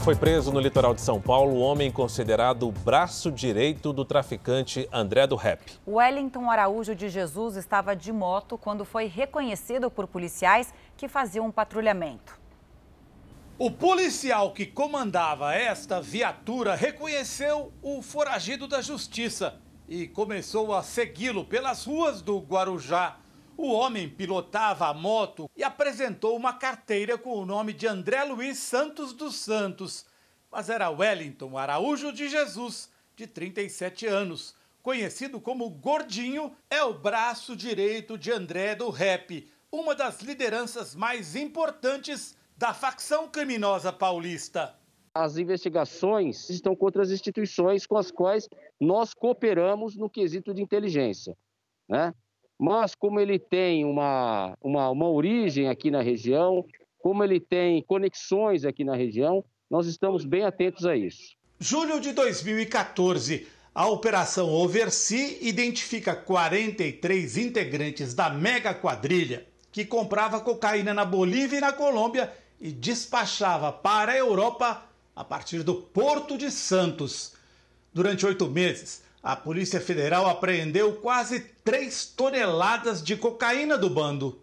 Foi preso no litoral de São Paulo o homem considerado o braço direito do traficante André do Rap. Wellington Araújo de Jesus estava de moto quando foi reconhecido por policiais que faziam um patrulhamento. O policial que comandava esta viatura reconheceu o foragido da justiça e começou a segui-lo pelas ruas do Guarujá. O homem pilotava a moto e apresentou uma carteira com o nome de André Luiz Santos dos Santos, mas era Wellington Araújo de Jesus, de 37 anos, conhecido como Gordinho, é o braço direito de André do Rap. uma das lideranças mais importantes da facção criminosa paulista. As investigações estão contra as instituições com as quais nós cooperamos no quesito de inteligência, né? Mas como ele tem uma, uma, uma origem aqui na região, como ele tem conexões aqui na região, nós estamos bem atentos a isso. Julho de 2014, a Operação Oversea identifica 43 integrantes da mega quadrilha que comprava cocaína na Bolívia e na Colômbia e despachava para a Europa a partir do Porto de Santos. Durante oito meses, a Polícia Federal apreendeu quase 3 toneladas de cocaína do bando.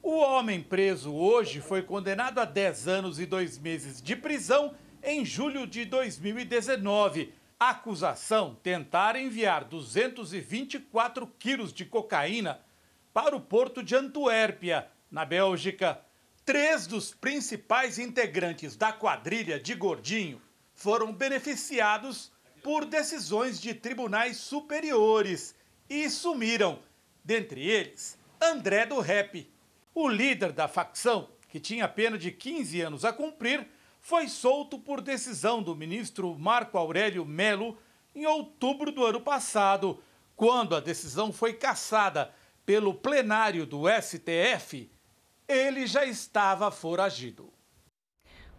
O homem preso hoje foi condenado a 10 anos e 2 meses de prisão em julho de 2019. A acusação tentar enviar 224 quilos de cocaína para o porto de Antuérpia, na Bélgica. Três dos principais integrantes da quadrilha de Gordinho foram beneficiados por decisões de tribunais superiores e sumiram, dentre eles André do Rep. O líder da facção, que tinha pena de 15 anos a cumprir, foi solto por decisão do ministro Marco Aurélio Melo em outubro do ano passado, quando a decisão foi cassada pelo plenário do STF. Ele já estava foragido.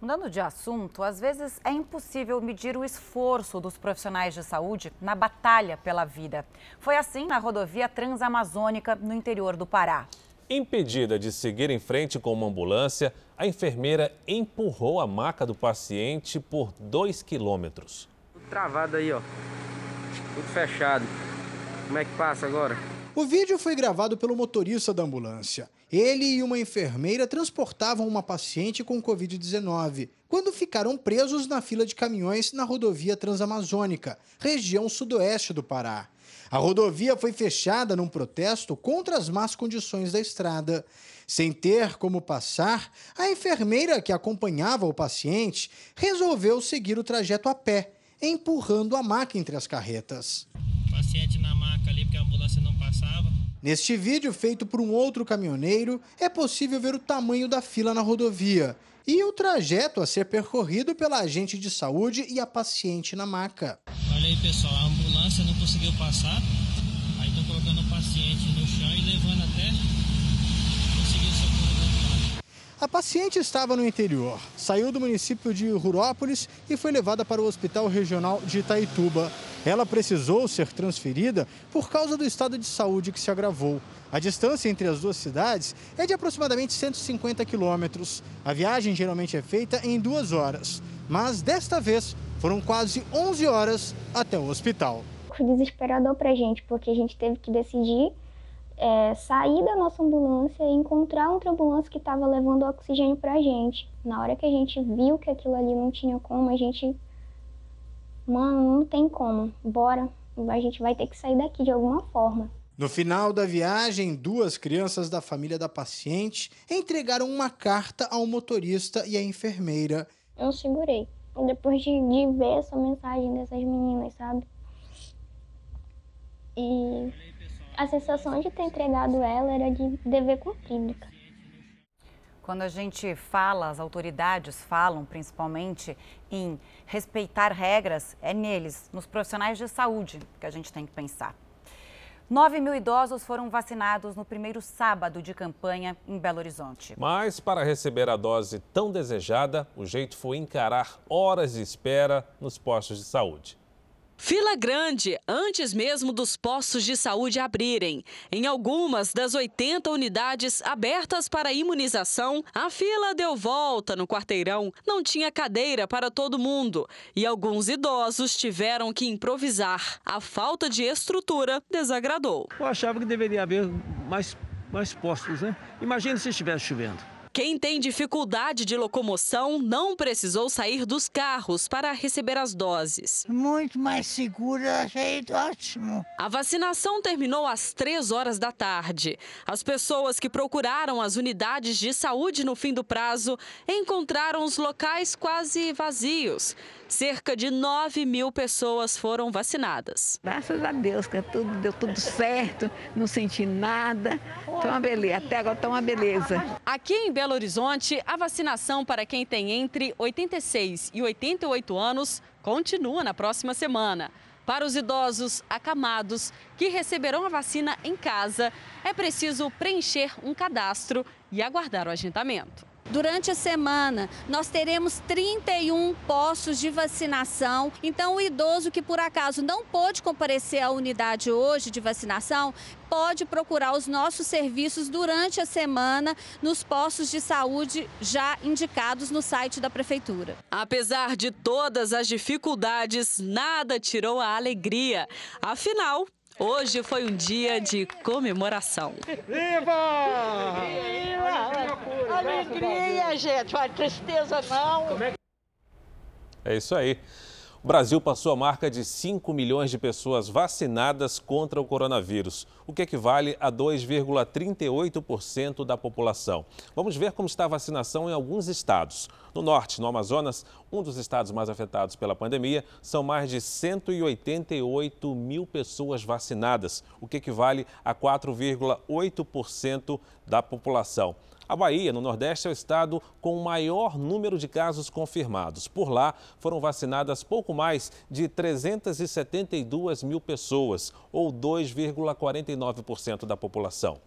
Mudando de assunto, às vezes é impossível medir o esforço dos profissionais de saúde na batalha pela vida. Foi assim na rodovia Transamazônica, no interior do Pará. Impedida de seguir em frente com uma ambulância, a enfermeira empurrou a maca do paciente por dois quilômetros. Tudo travado aí, ó. Tudo fechado. Como é que passa agora? O vídeo foi gravado pelo motorista da ambulância. Ele e uma enfermeira transportavam uma paciente com Covid-19 quando ficaram presos na fila de caminhões na rodovia Transamazônica, região sudoeste do Pará. A rodovia foi fechada num protesto contra as más condições da estrada. Sem ter como passar, a enfermeira que acompanhava o paciente resolveu seguir o trajeto a pé, empurrando a maca entre as carretas. O paciente na maca ali porque a ambulância não passava. Neste vídeo, feito por um outro caminhoneiro, é possível ver o tamanho da fila na rodovia e o trajeto a ser percorrido pela agente de saúde e a paciente na maca. Olha aí, pessoal, a ambulância não conseguiu passar. Aí estão colocando o paciente no chão e levando até conseguir socorro do outro lado. A paciente estava no interior, saiu do município de Rurópolis e foi levada para o Hospital Regional de Itaituba. Ela precisou ser transferida por causa do estado de saúde que se agravou. A distância entre as duas cidades é de aproximadamente 150 quilômetros. A viagem geralmente é feita em duas horas, mas desta vez foram quase 11 horas até o hospital. Foi desesperador para a gente, porque a gente teve que decidir é, sair da nossa ambulância e encontrar outra ambulância que estava levando oxigênio para a gente. Na hora que a gente viu que aquilo ali não tinha como, a gente. Mano, não tem como. Bora. A gente vai ter que sair daqui de alguma forma. No final da viagem, duas crianças da família da paciente entregaram uma carta ao motorista e à enfermeira. Eu segurei. Depois de, de ver essa mensagem dessas meninas, sabe? E a sensação de ter entregado ela era de dever cumprido. Quando a gente fala, as autoridades falam principalmente em respeitar regras, é neles, nos profissionais de saúde, que a gente tem que pensar. 9 mil idosos foram vacinados no primeiro sábado de campanha em Belo Horizonte. Mas para receber a dose tão desejada, o jeito foi encarar horas de espera nos postos de saúde. Fila grande antes mesmo dos postos de saúde abrirem. Em algumas das 80 unidades abertas para imunização, a fila deu volta no quarteirão. Não tinha cadeira para todo mundo e alguns idosos tiveram que improvisar. A falta de estrutura desagradou. Eu achava que deveria haver mais, mais postos, né? Imagina se estivesse chovendo. Quem tem dificuldade de locomoção não precisou sair dos carros para receber as doses. Muito mais segura, achei ótimo. A vacinação terminou às três horas da tarde. As pessoas que procuraram as unidades de saúde no fim do prazo encontraram os locais quase vazios. Cerca de 9 mil pessoas foram vacinadas. Graças a Deus que tudo, deu tudo certo, não senti nada. Então, uma beleza. Até agora está uma beleza. Aqui em Belo Horizonte, a vacinação para quem tem entre 86 e 88 anos continua na próxima semana. Para os idosos acamados que receberão a vacina em casa, é preciso preencher um cadastro e aguardar o agendamento. Durante a semana, nós teremos 31 postos de vacinação. Então, o idoso que por acaso não pôde comparecer à unidade hoje de vacinação, pode procurar os nossos serviços durante a semana nos postos de saúde já indicados no site da Prefeitura. Apesar de todas as dificuldades, nada tirou a alegria. Afinal, Hoje foi um dia de comemoração. Viva! Viva! Alegria, gente, não tristeza não. É isso aí. O Brasil passou a marca de 5 milhões de pessoas vacinadas contra o coronavírus, o que equivale a 2,38% da população. Vamos ver como está a vacinação em alguns estados. No norte, no Amazonas, um dos estados mais afetados pela pandemia, são mais de 188 mil pessoas vacinadas, o que equivale a 4,8% da população. A Bahia, no Nordeste, é o estado com o maior número de casos confirmados. Por lá, foram vacinadas pouco mais de 372 mil pessoas, ou 2,49% da população.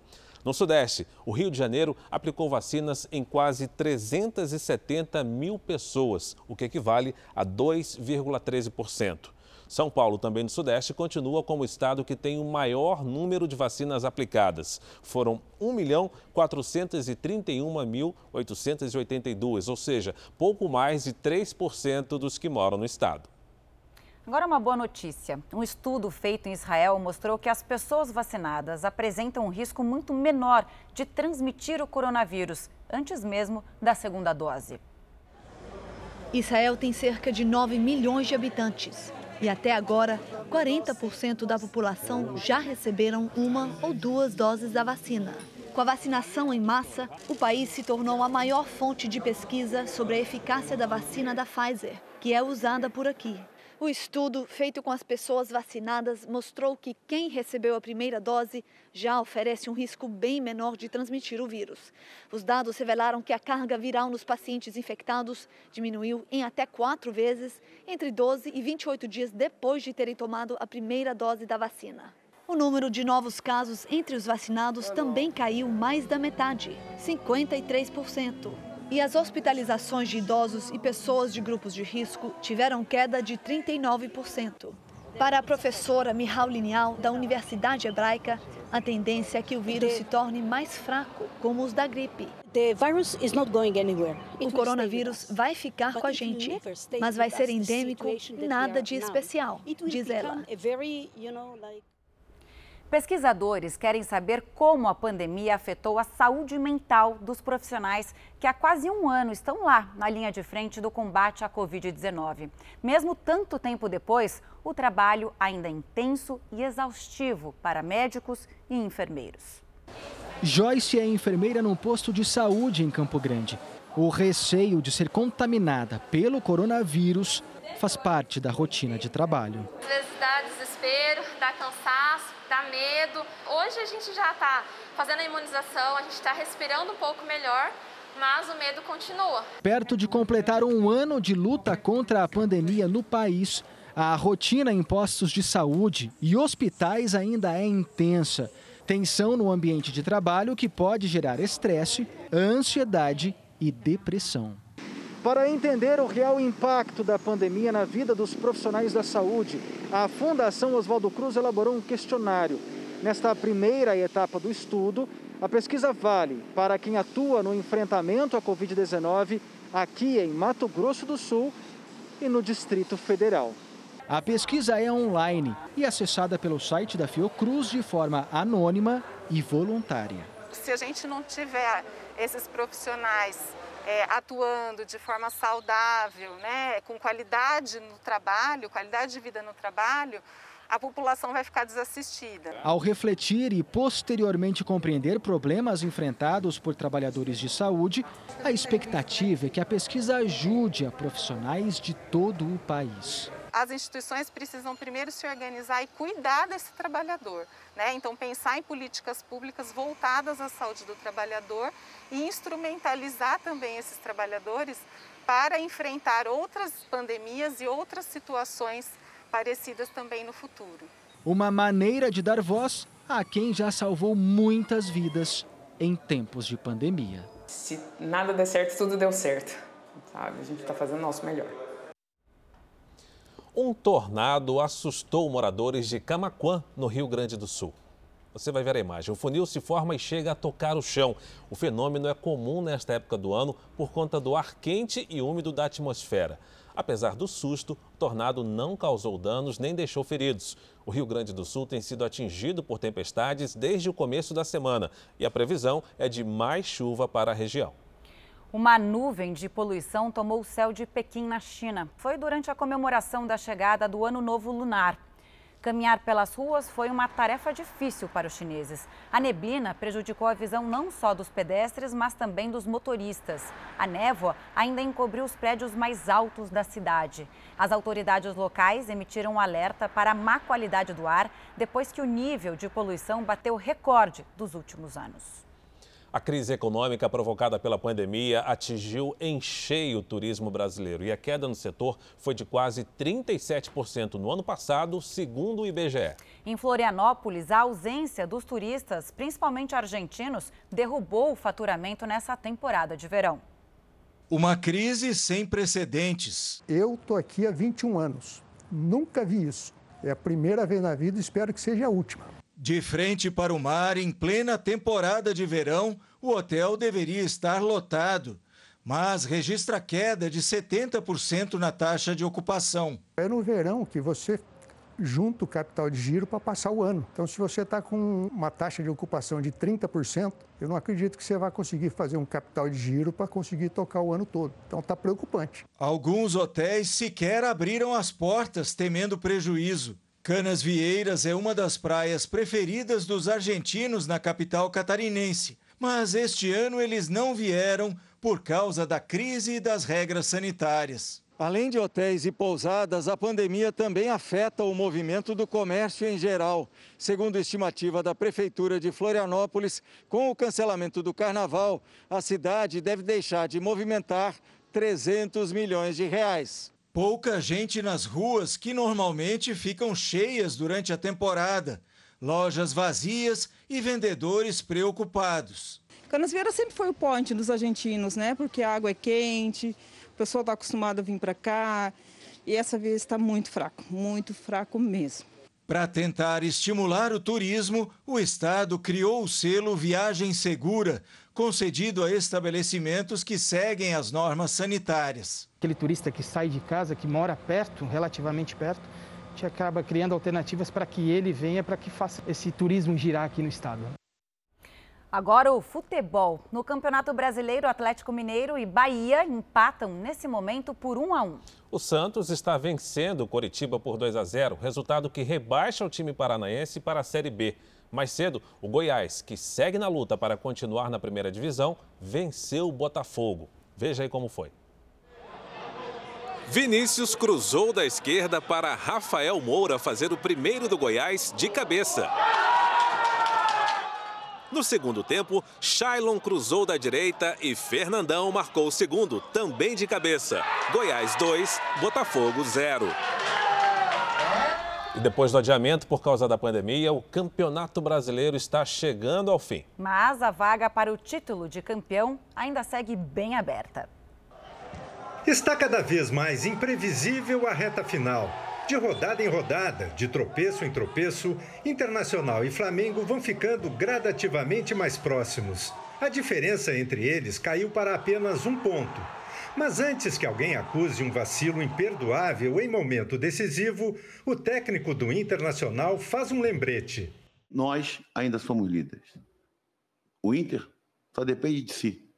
No Sudeste, o Rio de Janeiro aplicou vacinas em quase 370 mil pessoas, o que equivale a 2,13%. São Paulo, também no Sudeste, continua como o estado que tem o maior número de vacinas aplicadas. Foram 1.431.882, ou seja, pouco mais de 3% dos que moram no estado. Agora, uma boa notícia. Um estudo feito em Israel mostrou que as pessoas vacinadas apresentam um risco muito menor de transmitir o coronavírus antes mesmo da segunda dose. Israel tem cerca de 9 milhões de habitantes. E até agora, 40% da população já receberam uma ou duas doses da vacina. Com a vacinação em massa, o país se tornou a maior fonte de pesquisa sobre a eficácia da vacina da Pfizer, que é usada por aqui. O estudo feito com as pessoas vacinadas mostrou que quem recebeu a primeira dose já oferece um risco bem menor de transmitir o vírus. Os dados revelaram que a carga viral nos pacientes infectados diminuiu em até quatro vezes entre 12 e 28 dias depois de terem tomado a primeira dose da vacina. O número de novos casos entre os vacinados também caiu mais da metade, 53%. E as hospitalizações de idosos e pessoas de grupos de risco tiveram queda de 39%. Para a professora Mihal Lineal, da Universidade Hebraica, a tendência é que o vírus se torne mais fraco, como os da gripe. O coronavírus vai ficar com a gente, mas vai ser endêmico nada de especial, diz ela. Pesquisadores querem saber como a pandemia afetou a saúde mental dos profissionais que há quase um ano estão lá na linha de frente do combate à Covid-19. Mesmo tanto tempo depois, o trabalho ainda é intenso e exaustivo para médicos e enfermeiros. Joyce é enfermeira num posto de saúde em Campo Grande. O receio de ser contaminada pelo coronavírus faz parte da rotina de trabalho. Às vezes dá desespero, dá cansaço dá medo. Hoje a gente já está fazendo a imunização, a gente está respirando um pouco melhor, mas o medo continua. Perto de completar um ano de luta contra a pandemia no país, a rotina em postos de saúde e hospitais ainda é intensa. Tensão no ambiente de trabalho que pode gerar estresse, ansiedade e depressão. Para entender o real impacto da pandemia na vida dos profissionais da saúde, a Fundação Oswaldo Cruz elaborou um questionário. Nesta primeira etapa do estudo, a pesquisa vale para quem atua no enfrentamento à Covid-19 aqui em Mato Grosso do Sul e no Distrito Federal. A pesquisa é online e acessada pelo site da Fiocruz de forma anônima e voluntária. Se a gente não tiver esses profissionais é, atuando de forma saudável, né, com qualidade no trabalho, qualidade de vida no trabalho, a população vai ficar desassistida. Ao refletir e posteriormente compreender problemas enfrentados por trabalhadores de saúde, a expectativa é que a pesquisa ajude a profissionais de todo o país as instituições precisam primeiro se organizar e cuidar desse trabalhador. Né? Então, pensar em políticas públicas voltadas à saúde do trabalhador e instrumentalizar também esses trabalhadores para enfrentar outras pandemias e outras situações parecidas também no futuro. Uma maneira de dar voz a quem já salvou muitas vidas em tempos de pandemia. Se nada der certo, tudo deu certo. Sabe? A gente está fazendo o nosso melhor. Um tornado assustou moradores de Camaquã, no Rio Grande do Sul. Você vai ver a imagem. O funil se forma e chega a tocar o chão. O fenômeno é comum nesta época do ano por conta do ar quente e úmido da atmosfera. Apesar do susto, o tornado não causou danos nem deixou feridos. O Rio Grande do Sul tem sido atingido por tempestades desde o começo da semana e a previsão é de mais chuva para a região. Uma nuvem de poluição tomou o céu de Pequim, na China. Foi durante a comemoração da chegada do Ano Novo Lunar. Caminhar pelas ruas foi uma tarefa difícil para os chineses. A neblina prejudicou a visão não só dos pedestres, mas também dos motoristas. A névoa ainda encobriu os prédios mais altos da cidade. As autoridades locais emitiram um alerta para a má qualidade do ar depois que o nível de poluição bateu recorde dos últimos anos. A crise econômica provocada pela pandemia atingiu em cheio o turismo brasileiro e a queda no setor foi de quase 37% no ano passado, segundo o IBGE. Em Florianópolis, a ausência dos turistas, principalmente argentinos, derrubou o faturamento nessa temporada de verão. Uma crise sem precedentes. Eu estou aqui há 21 anos. Nunca vi isso. É a primeira vez na vida e espero que seja a última. De frente para o mar, em plena temporada de verão, o hotel deveria estar lotado, mas registra queda de 70% na taxa de ocupação. É no verão que você junta o capital de giro para passar o ano. Então, se você está com uma taxa de ocupação de 30%, eu não acredito que você vai conseguir fazer um capital de giro para conseguir tocar o ano todo. Então, está preocupante. Alguns hotéis sequer abriram as portas, temendo prejuízo. Canas Vieiras é uma das praias preferidas dos argentinos na capital catarinense, mas este ano eles não vieram por causa da crise e das regras sanitárias. Além de hotéis e pousadas, a pandemia também afeta o movimento do comércio em geral. Segundo estimativa da Prefeitura de Florianópolis, com o cancelamento do carnaval, a cidade deve deixar de movimentar 300 milhões de reais. Pouca gente nas ruas que normalmente ficam cheias durante a temporada. Lojas vazias e vendedores preocupados. Canasvieira sempre foi o ponte dos argentinos, né? Porque a água é quente, o pessoal está acostumado a vir para cá. E essa vez está muito fraco, muito fraco mesmo. Para tentar estimular o turismo, o Estado criou o selo Viagem Segura, concedido a estabelecimentos que seguem as normas sanitárias. Aquele turista que sai de casa, que mora perto, relativamente perto, a gente acaba criando alternativas para que ele venha, para que faça esse turismo girar aqui no estado. Agora o futebol. No Campeonato Brasileiro, Atlético Mineiro e Bahia empatam nesse momento por 1 a 1. O Santos está vencendo o Coritiba por 2 a 0, resultado que rebaixa o time paranaense para a Série B. Mais cedo, o Goiás, que segue na luta para continuar na primeira divisão, venceu o Botafogo. Veja aí como foi. Vinícius cruzou da esquerda para Rafael Moura fazer o primeiro do Goiás de cabeça. No segundo tempo, Shailon cruzou da direita e Fernandão marcou o segundo, também de cabeça. Goiás 2, Botafogo 0. E depois do adiamento por causa da pandemia, o Campeonato Brasileiro está chegando ao fim. Mas a vaga para o título de campeão ainda segue bem aberta. Está cada vez mais imprevisível a reta final. De rodada em rodada, de tropeço em tropeço, Internacional e Flamengo vão ficando gradativamente mais próximos. A diferença entre eles caiu para apenas um ponto. Mas antes que alguém acuse um vacilo imperdoável em momento decisivo, o técnico do Internacional faz um lembrete. Nós ainda somos líderes. O Inter só depende de si,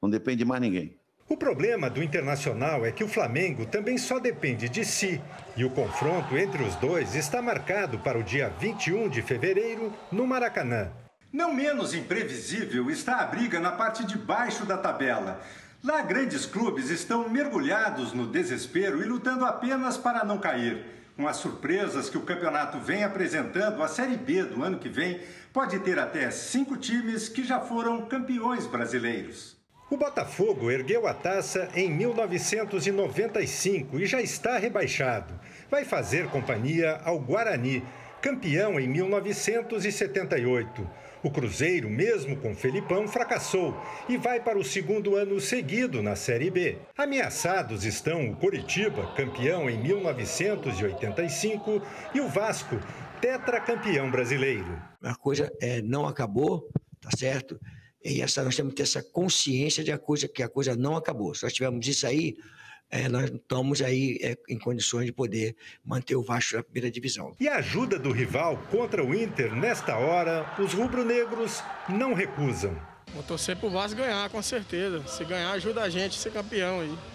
não depende de mais ninguém. O problema do Internacional é que o Flamengo também só depende de si e o confronto entre os dois está marcado para o dia 21 de fevereiro no Maracanã. Não menos imprevisível está a briga na parte de baixo da tabela. Lá, grandes clubes estão mergulhados no desespero e lutando apenas para não cair. Com as surpresas que o campeonato vem apresentando, a Série B do ano que vem pode ter até cinco times que já foram campeões brasileiros. O Botafogo ergueu a taça em 1995 e já está rebaixado. Vai fazer companhia ao Guarani, campeão em 1978. O Cruzeiro, mesmo com Felipão, fracassou e vai para o segundo ano seguido na Série B. Ameaçados estão o Coritiba, campeão em 1985, e o Vasco, tetracampeão brasileiro. A coisa é, não acabou, tá certo? E essa, nós temos que ter essa consciência de a coisa, que a coisa não acabou. Se nós tivermos isso aí, é, nós estamos aí é, em condições de poder manter o Vasco na primeira divisão. E a ajuda do rival contra o Inter, nesta hora, os rubro-negros não recusam. Vou torcer para o Vasco ganhar, com certeza. Se ganhar, ajuda a gente a ser campeão aí.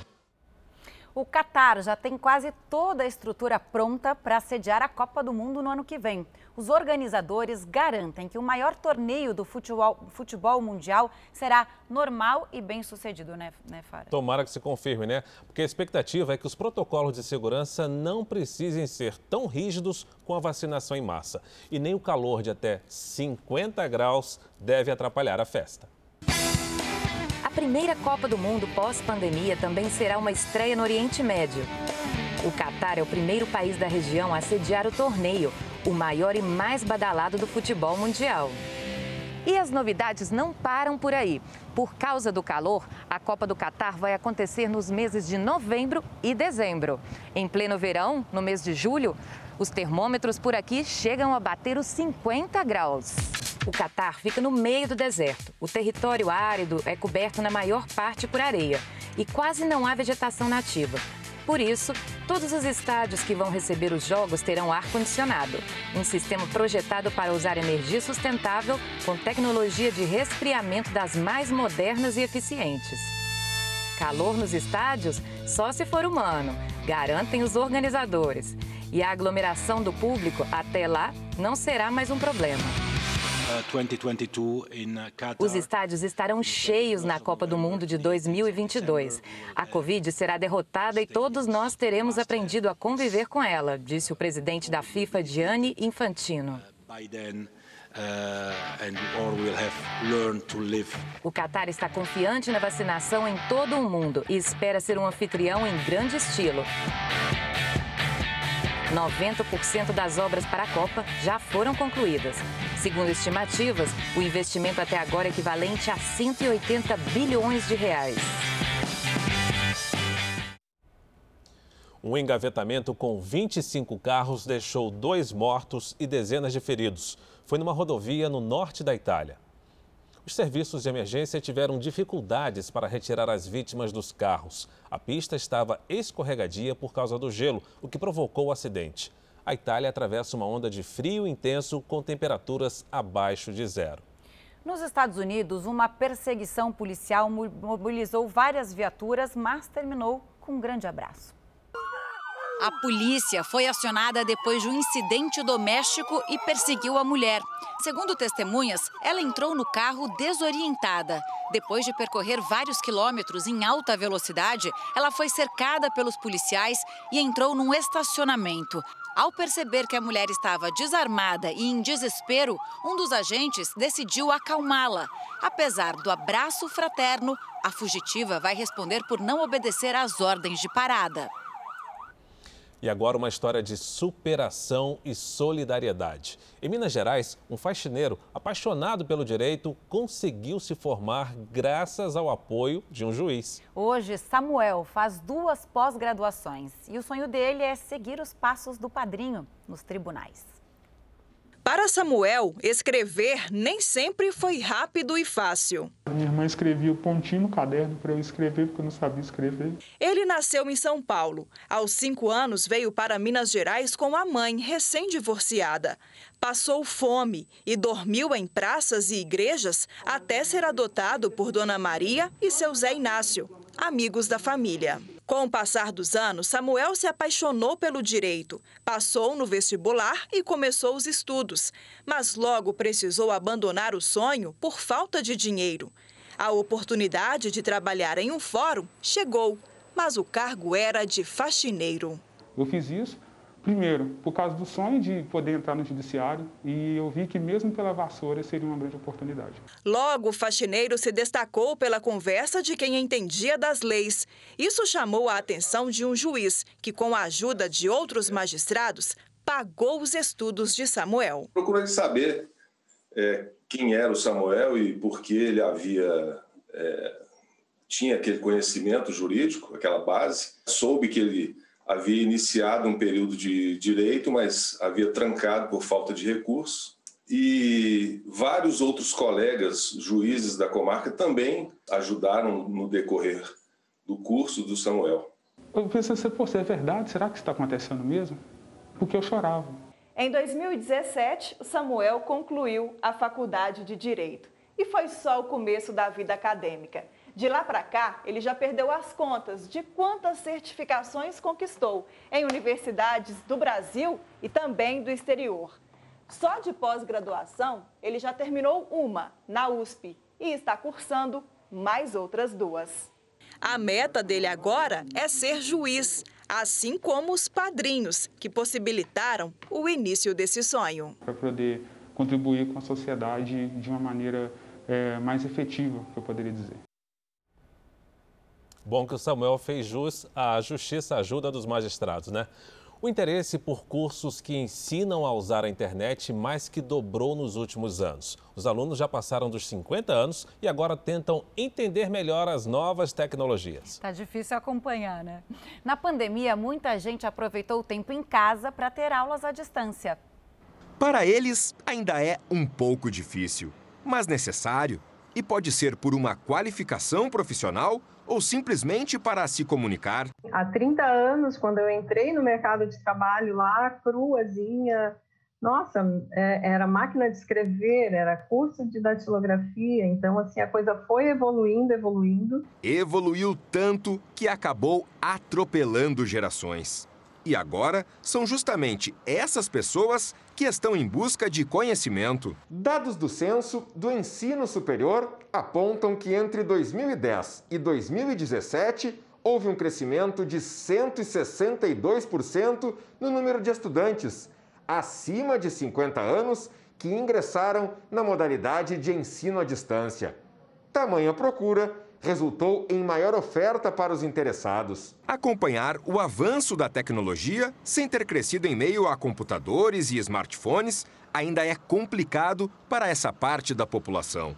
O Catar já tem quase toda a estrutura pronta para sediar a Copa do Mundo no ano que vem. Os organizadores garantem que o maior torneio do futebol, futebol mundial será normal e bem sucedido, né, né Fara? Tomara que se confirme, né? Porque a expectativa é que os protocolos de segurança não precisem ser tão rígidos com a vacinação em massa. E nem o calor de até 50 graus deve atrapalhar a festa. Primeira Copa do Mundo pós-pandemia também será uma estreia no Oriente Médio. O Catar é o primeiro país da região a sediar o torneio, o maior e mais badalado do futebol mundial. E as novidades não param por aí. Por causa do calor, a Copa do Catar vai acontecer nos meses de novembro e dezembro. Em pleno verão, no mês de julho, os termômetros por aqui chegam a bater os 50 graus. O Catar fica no meio do deserto. O território árido é coberto na maior parte por areia e quase não há vegetação nativa. Por isso, todos os estádios que vão receber os jogos terão ar-condicionado, um sistema projetado para usar energia sustentável com tecnologia de resfriamento das mais modernas e eficientes. Calor nos estádios só se for humano, garantem os organizadores. E a aglomeração do público até lá não será mais um problema. Os estádios estarão cheios na Copa do Mundo de 2022. A Covid será derrotada e todos nós teremos aprendido a conviver com ela, disse o presidente da FIFA, Gianni Infantino. O Qatar está confiante na vacinação em todo o mundo e espera ser um anfitrião em grande estilo. 90% das obras para a Copa já foram concluídas. Segundo estimativas, o investimento até agora é equivalente a 180 bilhões de reais. Um engavetamento com 25 carros deixou dois mortos e dezenas de feridos. Foi numa rodovia no norte da Itália. Os serviços de emergência tiveram dificuldades para retirar as vítimas dos carros. A pista estava escorregadia por causa do gelo, o que provocou o acidente. A Itália atravessa uma onda de frio intenso com temperaturas abaixo de zero. Nos Estados Unidos, uma perseguição policial mobilizou várias viaturas, mas terminou com um grande abraço. A polícia foi acionada depois de um incidente doméstico e perseguiu a mulher. Segundo testemunhas, ela entrou no carro desorientada. Depois de percorrer vários quilômetros em alta velocidade, ela foi cercada pelos policiais e entrou num estacionamento. Ao perceber que a mulher estava desarmada e em desespero, um dos agentes decidiu acalmá-la. Apesar do abraço fraterno, a fugitiva vai responder por não obedecer às ordens de parada. E agora uma história de superação e solidariedade. Em Minas Gerais, um faxineiro apaixonado pelo direito conseguiu se formar graças ao apoio de um juiz. Hoje, Samuel faz duas pós-graduações e o sonho dele é seguir os passos do padrinho nos tribunais. Para Samuel, escrever nem sempre foi rápido e fácil. Minha irmã escrevia o pontinho no caderno para eu escrever, porque eu não sabia escrever. Ele nasceu em São Paulo. Aos cinco anos, veio para Minas Gerais com a mãe, recém-divorciada. Passou fome e dormiu em praças e igrejas até ser adotado por Dona Maria e seu Zé Inácio, amigos da família. Com o passar dos anos, Samuel se apaixonou pelo direito, passou no vestibular e começou os estudos, mas logo precisou abandonar o sonho por falta de dinheiro. A oportunidade de trabalhar em um fórum chegou, mas o cargo era de faxineiro. Eu fiz isso Primeiro, por causa do sonho de poder entrar no judiciário e eu vi que mesmo pela vassoura seria uma grande oportunidade. Logo, o faxineiro se destacou pela conversa de quem entendia das leis. Isso chamou a atenção de um juiz que, com a ajuda de outros magistrados, pagou os estudos de Samuel. Procurando saber é, quem era o Samuel e por que ele havia é, tinha aquele conhecimento jurídico, aquela base. Soube que ele havia iniciado um período de direito, mas havia trancado por falta de recursos. E vários outros colegas juízes da comarca também ajudaram no decorrer do curso do Samuel. Eu pensei, se é verdade, será que isso está acontecendo mesmo? Porque eu chorava. Em 2017, Samuel concluiu a faculdade de Direito. E foi só o começo da vida acadêmica. De lá para cá, ele já perdeu as contas de quantas certificações conquistou em universidades do Brasil e também do exterior. Só de pós-graduação, ele já terminou uma na USP e está cursando mais outras duas. A meta dele agora é ser juiz, assim como os padrinhos que possibilitaram o início desse sonho. Para poder contribuir com a sociedade de uma maneira é, mais efetiva, eu poderia dizer. Bom que o Samuel fez jus à justiça ajuda dos magistrados, né? O interesse por cursos que ensinam a usar a internet mais que dobrou nos últimos anos. Os alunos já passaram dos 50 anos e agora tentam entender melhor as novas tecnologias. Tá difícil acompanhar, né? Na pandemia, muita gente aproveitou o tempo em casa para ter aulas à distância. Para eles, ainda é um pouco difícil, mas necessário. E pode ser por uma qualificação profissional ou simplesmente para se comunicar? Há 30 anos, quando eu entrei no mercado de trabalho lá, cruazinha, nossa, é, era máquina de escrever, era curso de datilografia, então assim a coisa foi evoluindo, evoluindo. Evoluiu tanto que acabou atropelando gerações. E agora são justamente essas pessoas que estão em busca de conhecimento. Dados do censo do ensino superior apontam que entre 2010 e 2017 houve um crescimento de 162% no número de estudantes acima de 50 anos que ingressaram na modalidade de ensino à distância. Tamanha procura resultou em maior oferta para os interessados. Acompanhar o avanço da tecnologia sem ter crescido em meio a computadores e smartphones ainda é complicado para essa parte da população.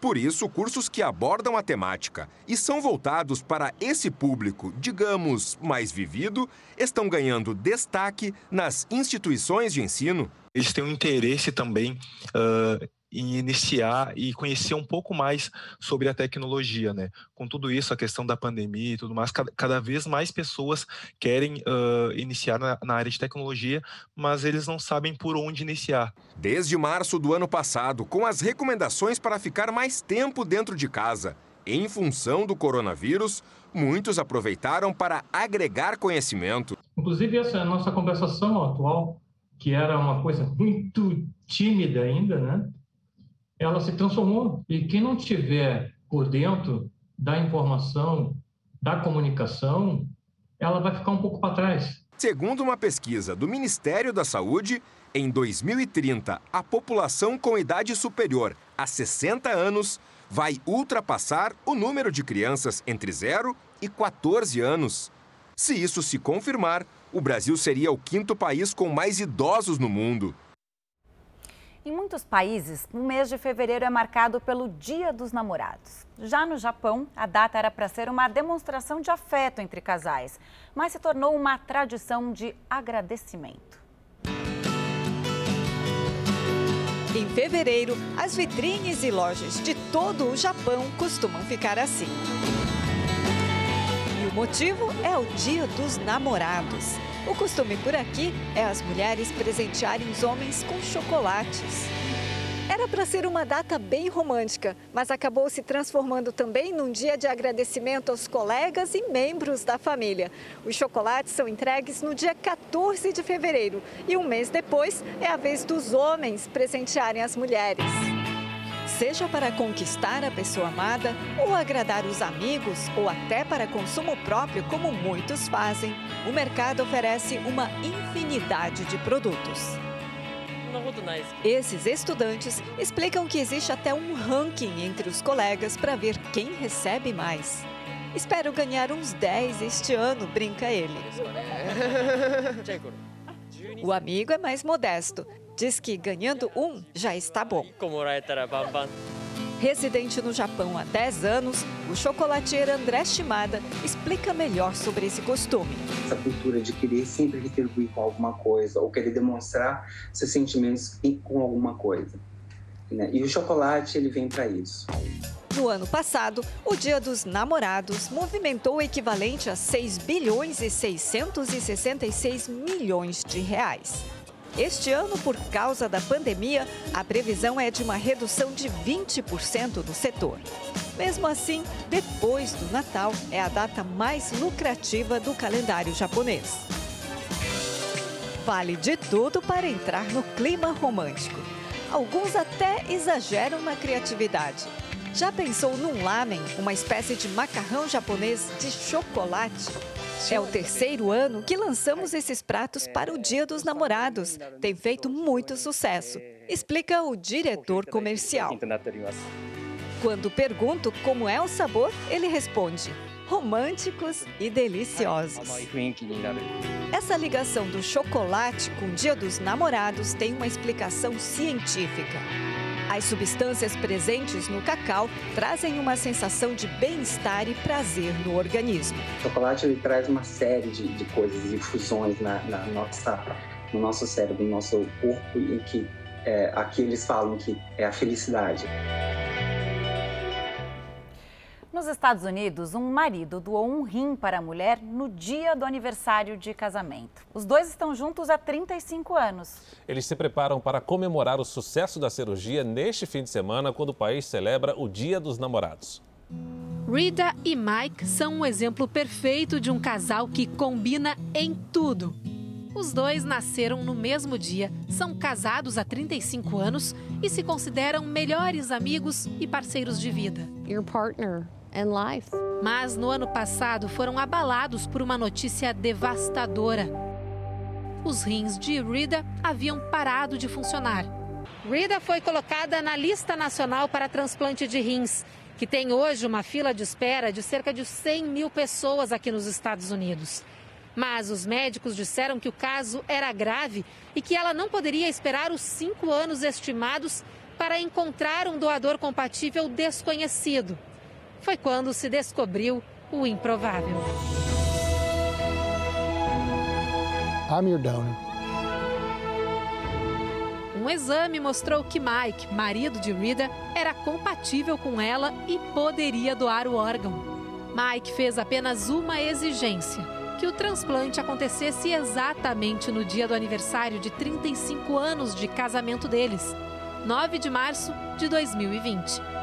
Por isso, cursos que abordam a temática e são voltados para esse público, digamos, mais vivido, estão ganhando destaque nas instituições de ensino. Eles têm um interesse também uh, em iniciar e conhecer um pouco mais sobre a tecnologia, né? Com tudo isso, a questão da pandemia e tudo mais, cada, cada vez mais pessoas querem uh, iniciar na, na, área de tecnologia, mas eles não sabem por onde iniciar. Desde março do ano passado, com as recomendações para ficar mais tempo dentro de casa, em função do coronavírus, muitos aproveitaram para agregar conhecimento. Inclusive, essa é nossa conversação atual, que era uma coisa muito tímida ainda, né? Ela se transformou. E quem não tiver por dentro da informação, da comunicação, ela vai ficar um pouco para trás. Segundo uma pesquisa do Ministério da Saúde, em 2030, a população com idade superior a 60 anos vai ultrapassar o número de crianças entre 0 e 14 anos. Se isso se confirmar, o Brasil seria o quinto país com mais idosos no mundo. Em muitos países, o mês de fevereiro é marcado pelo Dia dos Namorados. Já no Japão, a data era para ser uma demonstração de afeto entre casais, mas se tornou uma tradição de agradecimento. Em fevereiro, as vitrines e lojas de todo o Japão costumam ficar assim. E o motivo é o Dia dos Namorados. O costume por aqui é as mulheres presentearem os homens com chocolates. Era para ser uma data bem romântica, mas acabou se transformando também num dia de agradecimento aos colegas e membros da família. Os chocolates são entregues no dia 14 de fevereiro e um mês depois é a vez dos homens presentearem as mulheres. Seja para conquistar a pessoa amada, ou agradar os amigos, ou até para consumo próprio, como muitos fazem, o mercado oferece uma infinidade de produtos. Esses estudantes explicam que existe até um ranking entre os colegas para ver quem recebe mais. Espero ganhar uns 10 este ano, brinca ele. O amigo é mais modesto. Diz que ganhando um já está bom. Residente no Japão há 10 anos, o chocolatier André Shimada explica melhor sobre esse costume. Essa cultura de querer sempre retribuir com alguma coisa ou querer demonstrar seus sentimentos com alguma coisa. Né? E o chocolate ele vem para isso. No ano passado, o Dia dos Namorados movimentou o equivalente a 6 bilhões e 666 milhões de reais. Este ano, por causa da pandemia, a previsão é de uma redução de 20% do setor. Mesmo assim, depois do Natal é a data mais lucrativa do calendário japonês. Vale de tudo para entrar no clima romântico. Alguns até exageram na criatividade. Já pensou num lamen, uma espécie de macarrão japonês de chocolate? É o terceiro ano que lançamos esses pratos para o Dia dos Namorados. Tem feito muito sucesso, explica o diretor comercial. Quando pergunto como é o sabor, ele responde: românticos e deliciosos. Essa ligação do chocolate com o Dia dos Namorados tem uma explicação científica. As substâncias presentes no cacau trazem uma sensação de bem-estar e prazer no organismo. O chocolate ele traz uma série de, de coisas e fusões na, na, nossa, no nosso cérebro, no nosso corpo, em que é, aqui eles falam que é a felicidade. Nos Estados Unidos, um marido doou um rim para a mulher no dia do aniversário de casamento. Os dois estão juntos há 35 anos. Eles se preparam para comemorar o sucesso da cirurgia neste fim de semana, quando o país celebra o Dia dos Namorados. Rita e Mike são um exemplo perfeito de um casal que combina em tudo. Os dois nasceram no mesmo dia, são casados há 35 anos e se consideram melhores amigos e parceiros de vida. Your partner and life. Mas no ano passado foram abalados por uma notícia devastadora. Os rins de Rida haviam parado de funcionar. Rida foi colocada na lista nacional para transplante de rins, que tem hoje uma fila de espera de cerca de 100 mil pessoas aqui nos Estados Unidos. Mas os médicos disseram que o caso era grave e que ela não poderia esperar os cinco anos estimados para encontrar um doador compatível desconhecido foi quando se descobriu o improvável. I'm your donor. Um exame mostrou que Mike, marido de Rita, era compatível com ela e poderia doar o órgão. Mike fez apenas uma exigência: que o transplante acontecesse exatamente no dia do aniversário de 35 anos de casamento deles, 9 de março de 2020.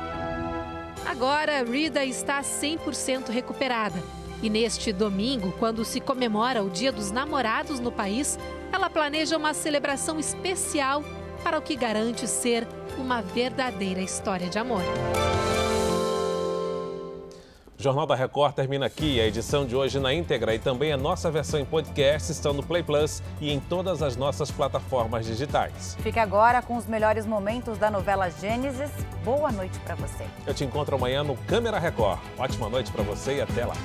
Agora, Rida está 100% recuperada. E neste domingo, quando se comemora o Dia dos Namorados no país, ela planeja uma celebração especial para o que garante ser uma verdadeira história de amor. O Jornal da Record termina aqui. A edição de hoje na íntegra e também a nossa versão em podcast estão no Play Plus e em todas as nossas plataformas digitais. Fique agora com os melhores momentos da novela Gênesis. Boa noite para você. Eu te encontro amanhã no Câmera Record. Ótima noite para você e até lá.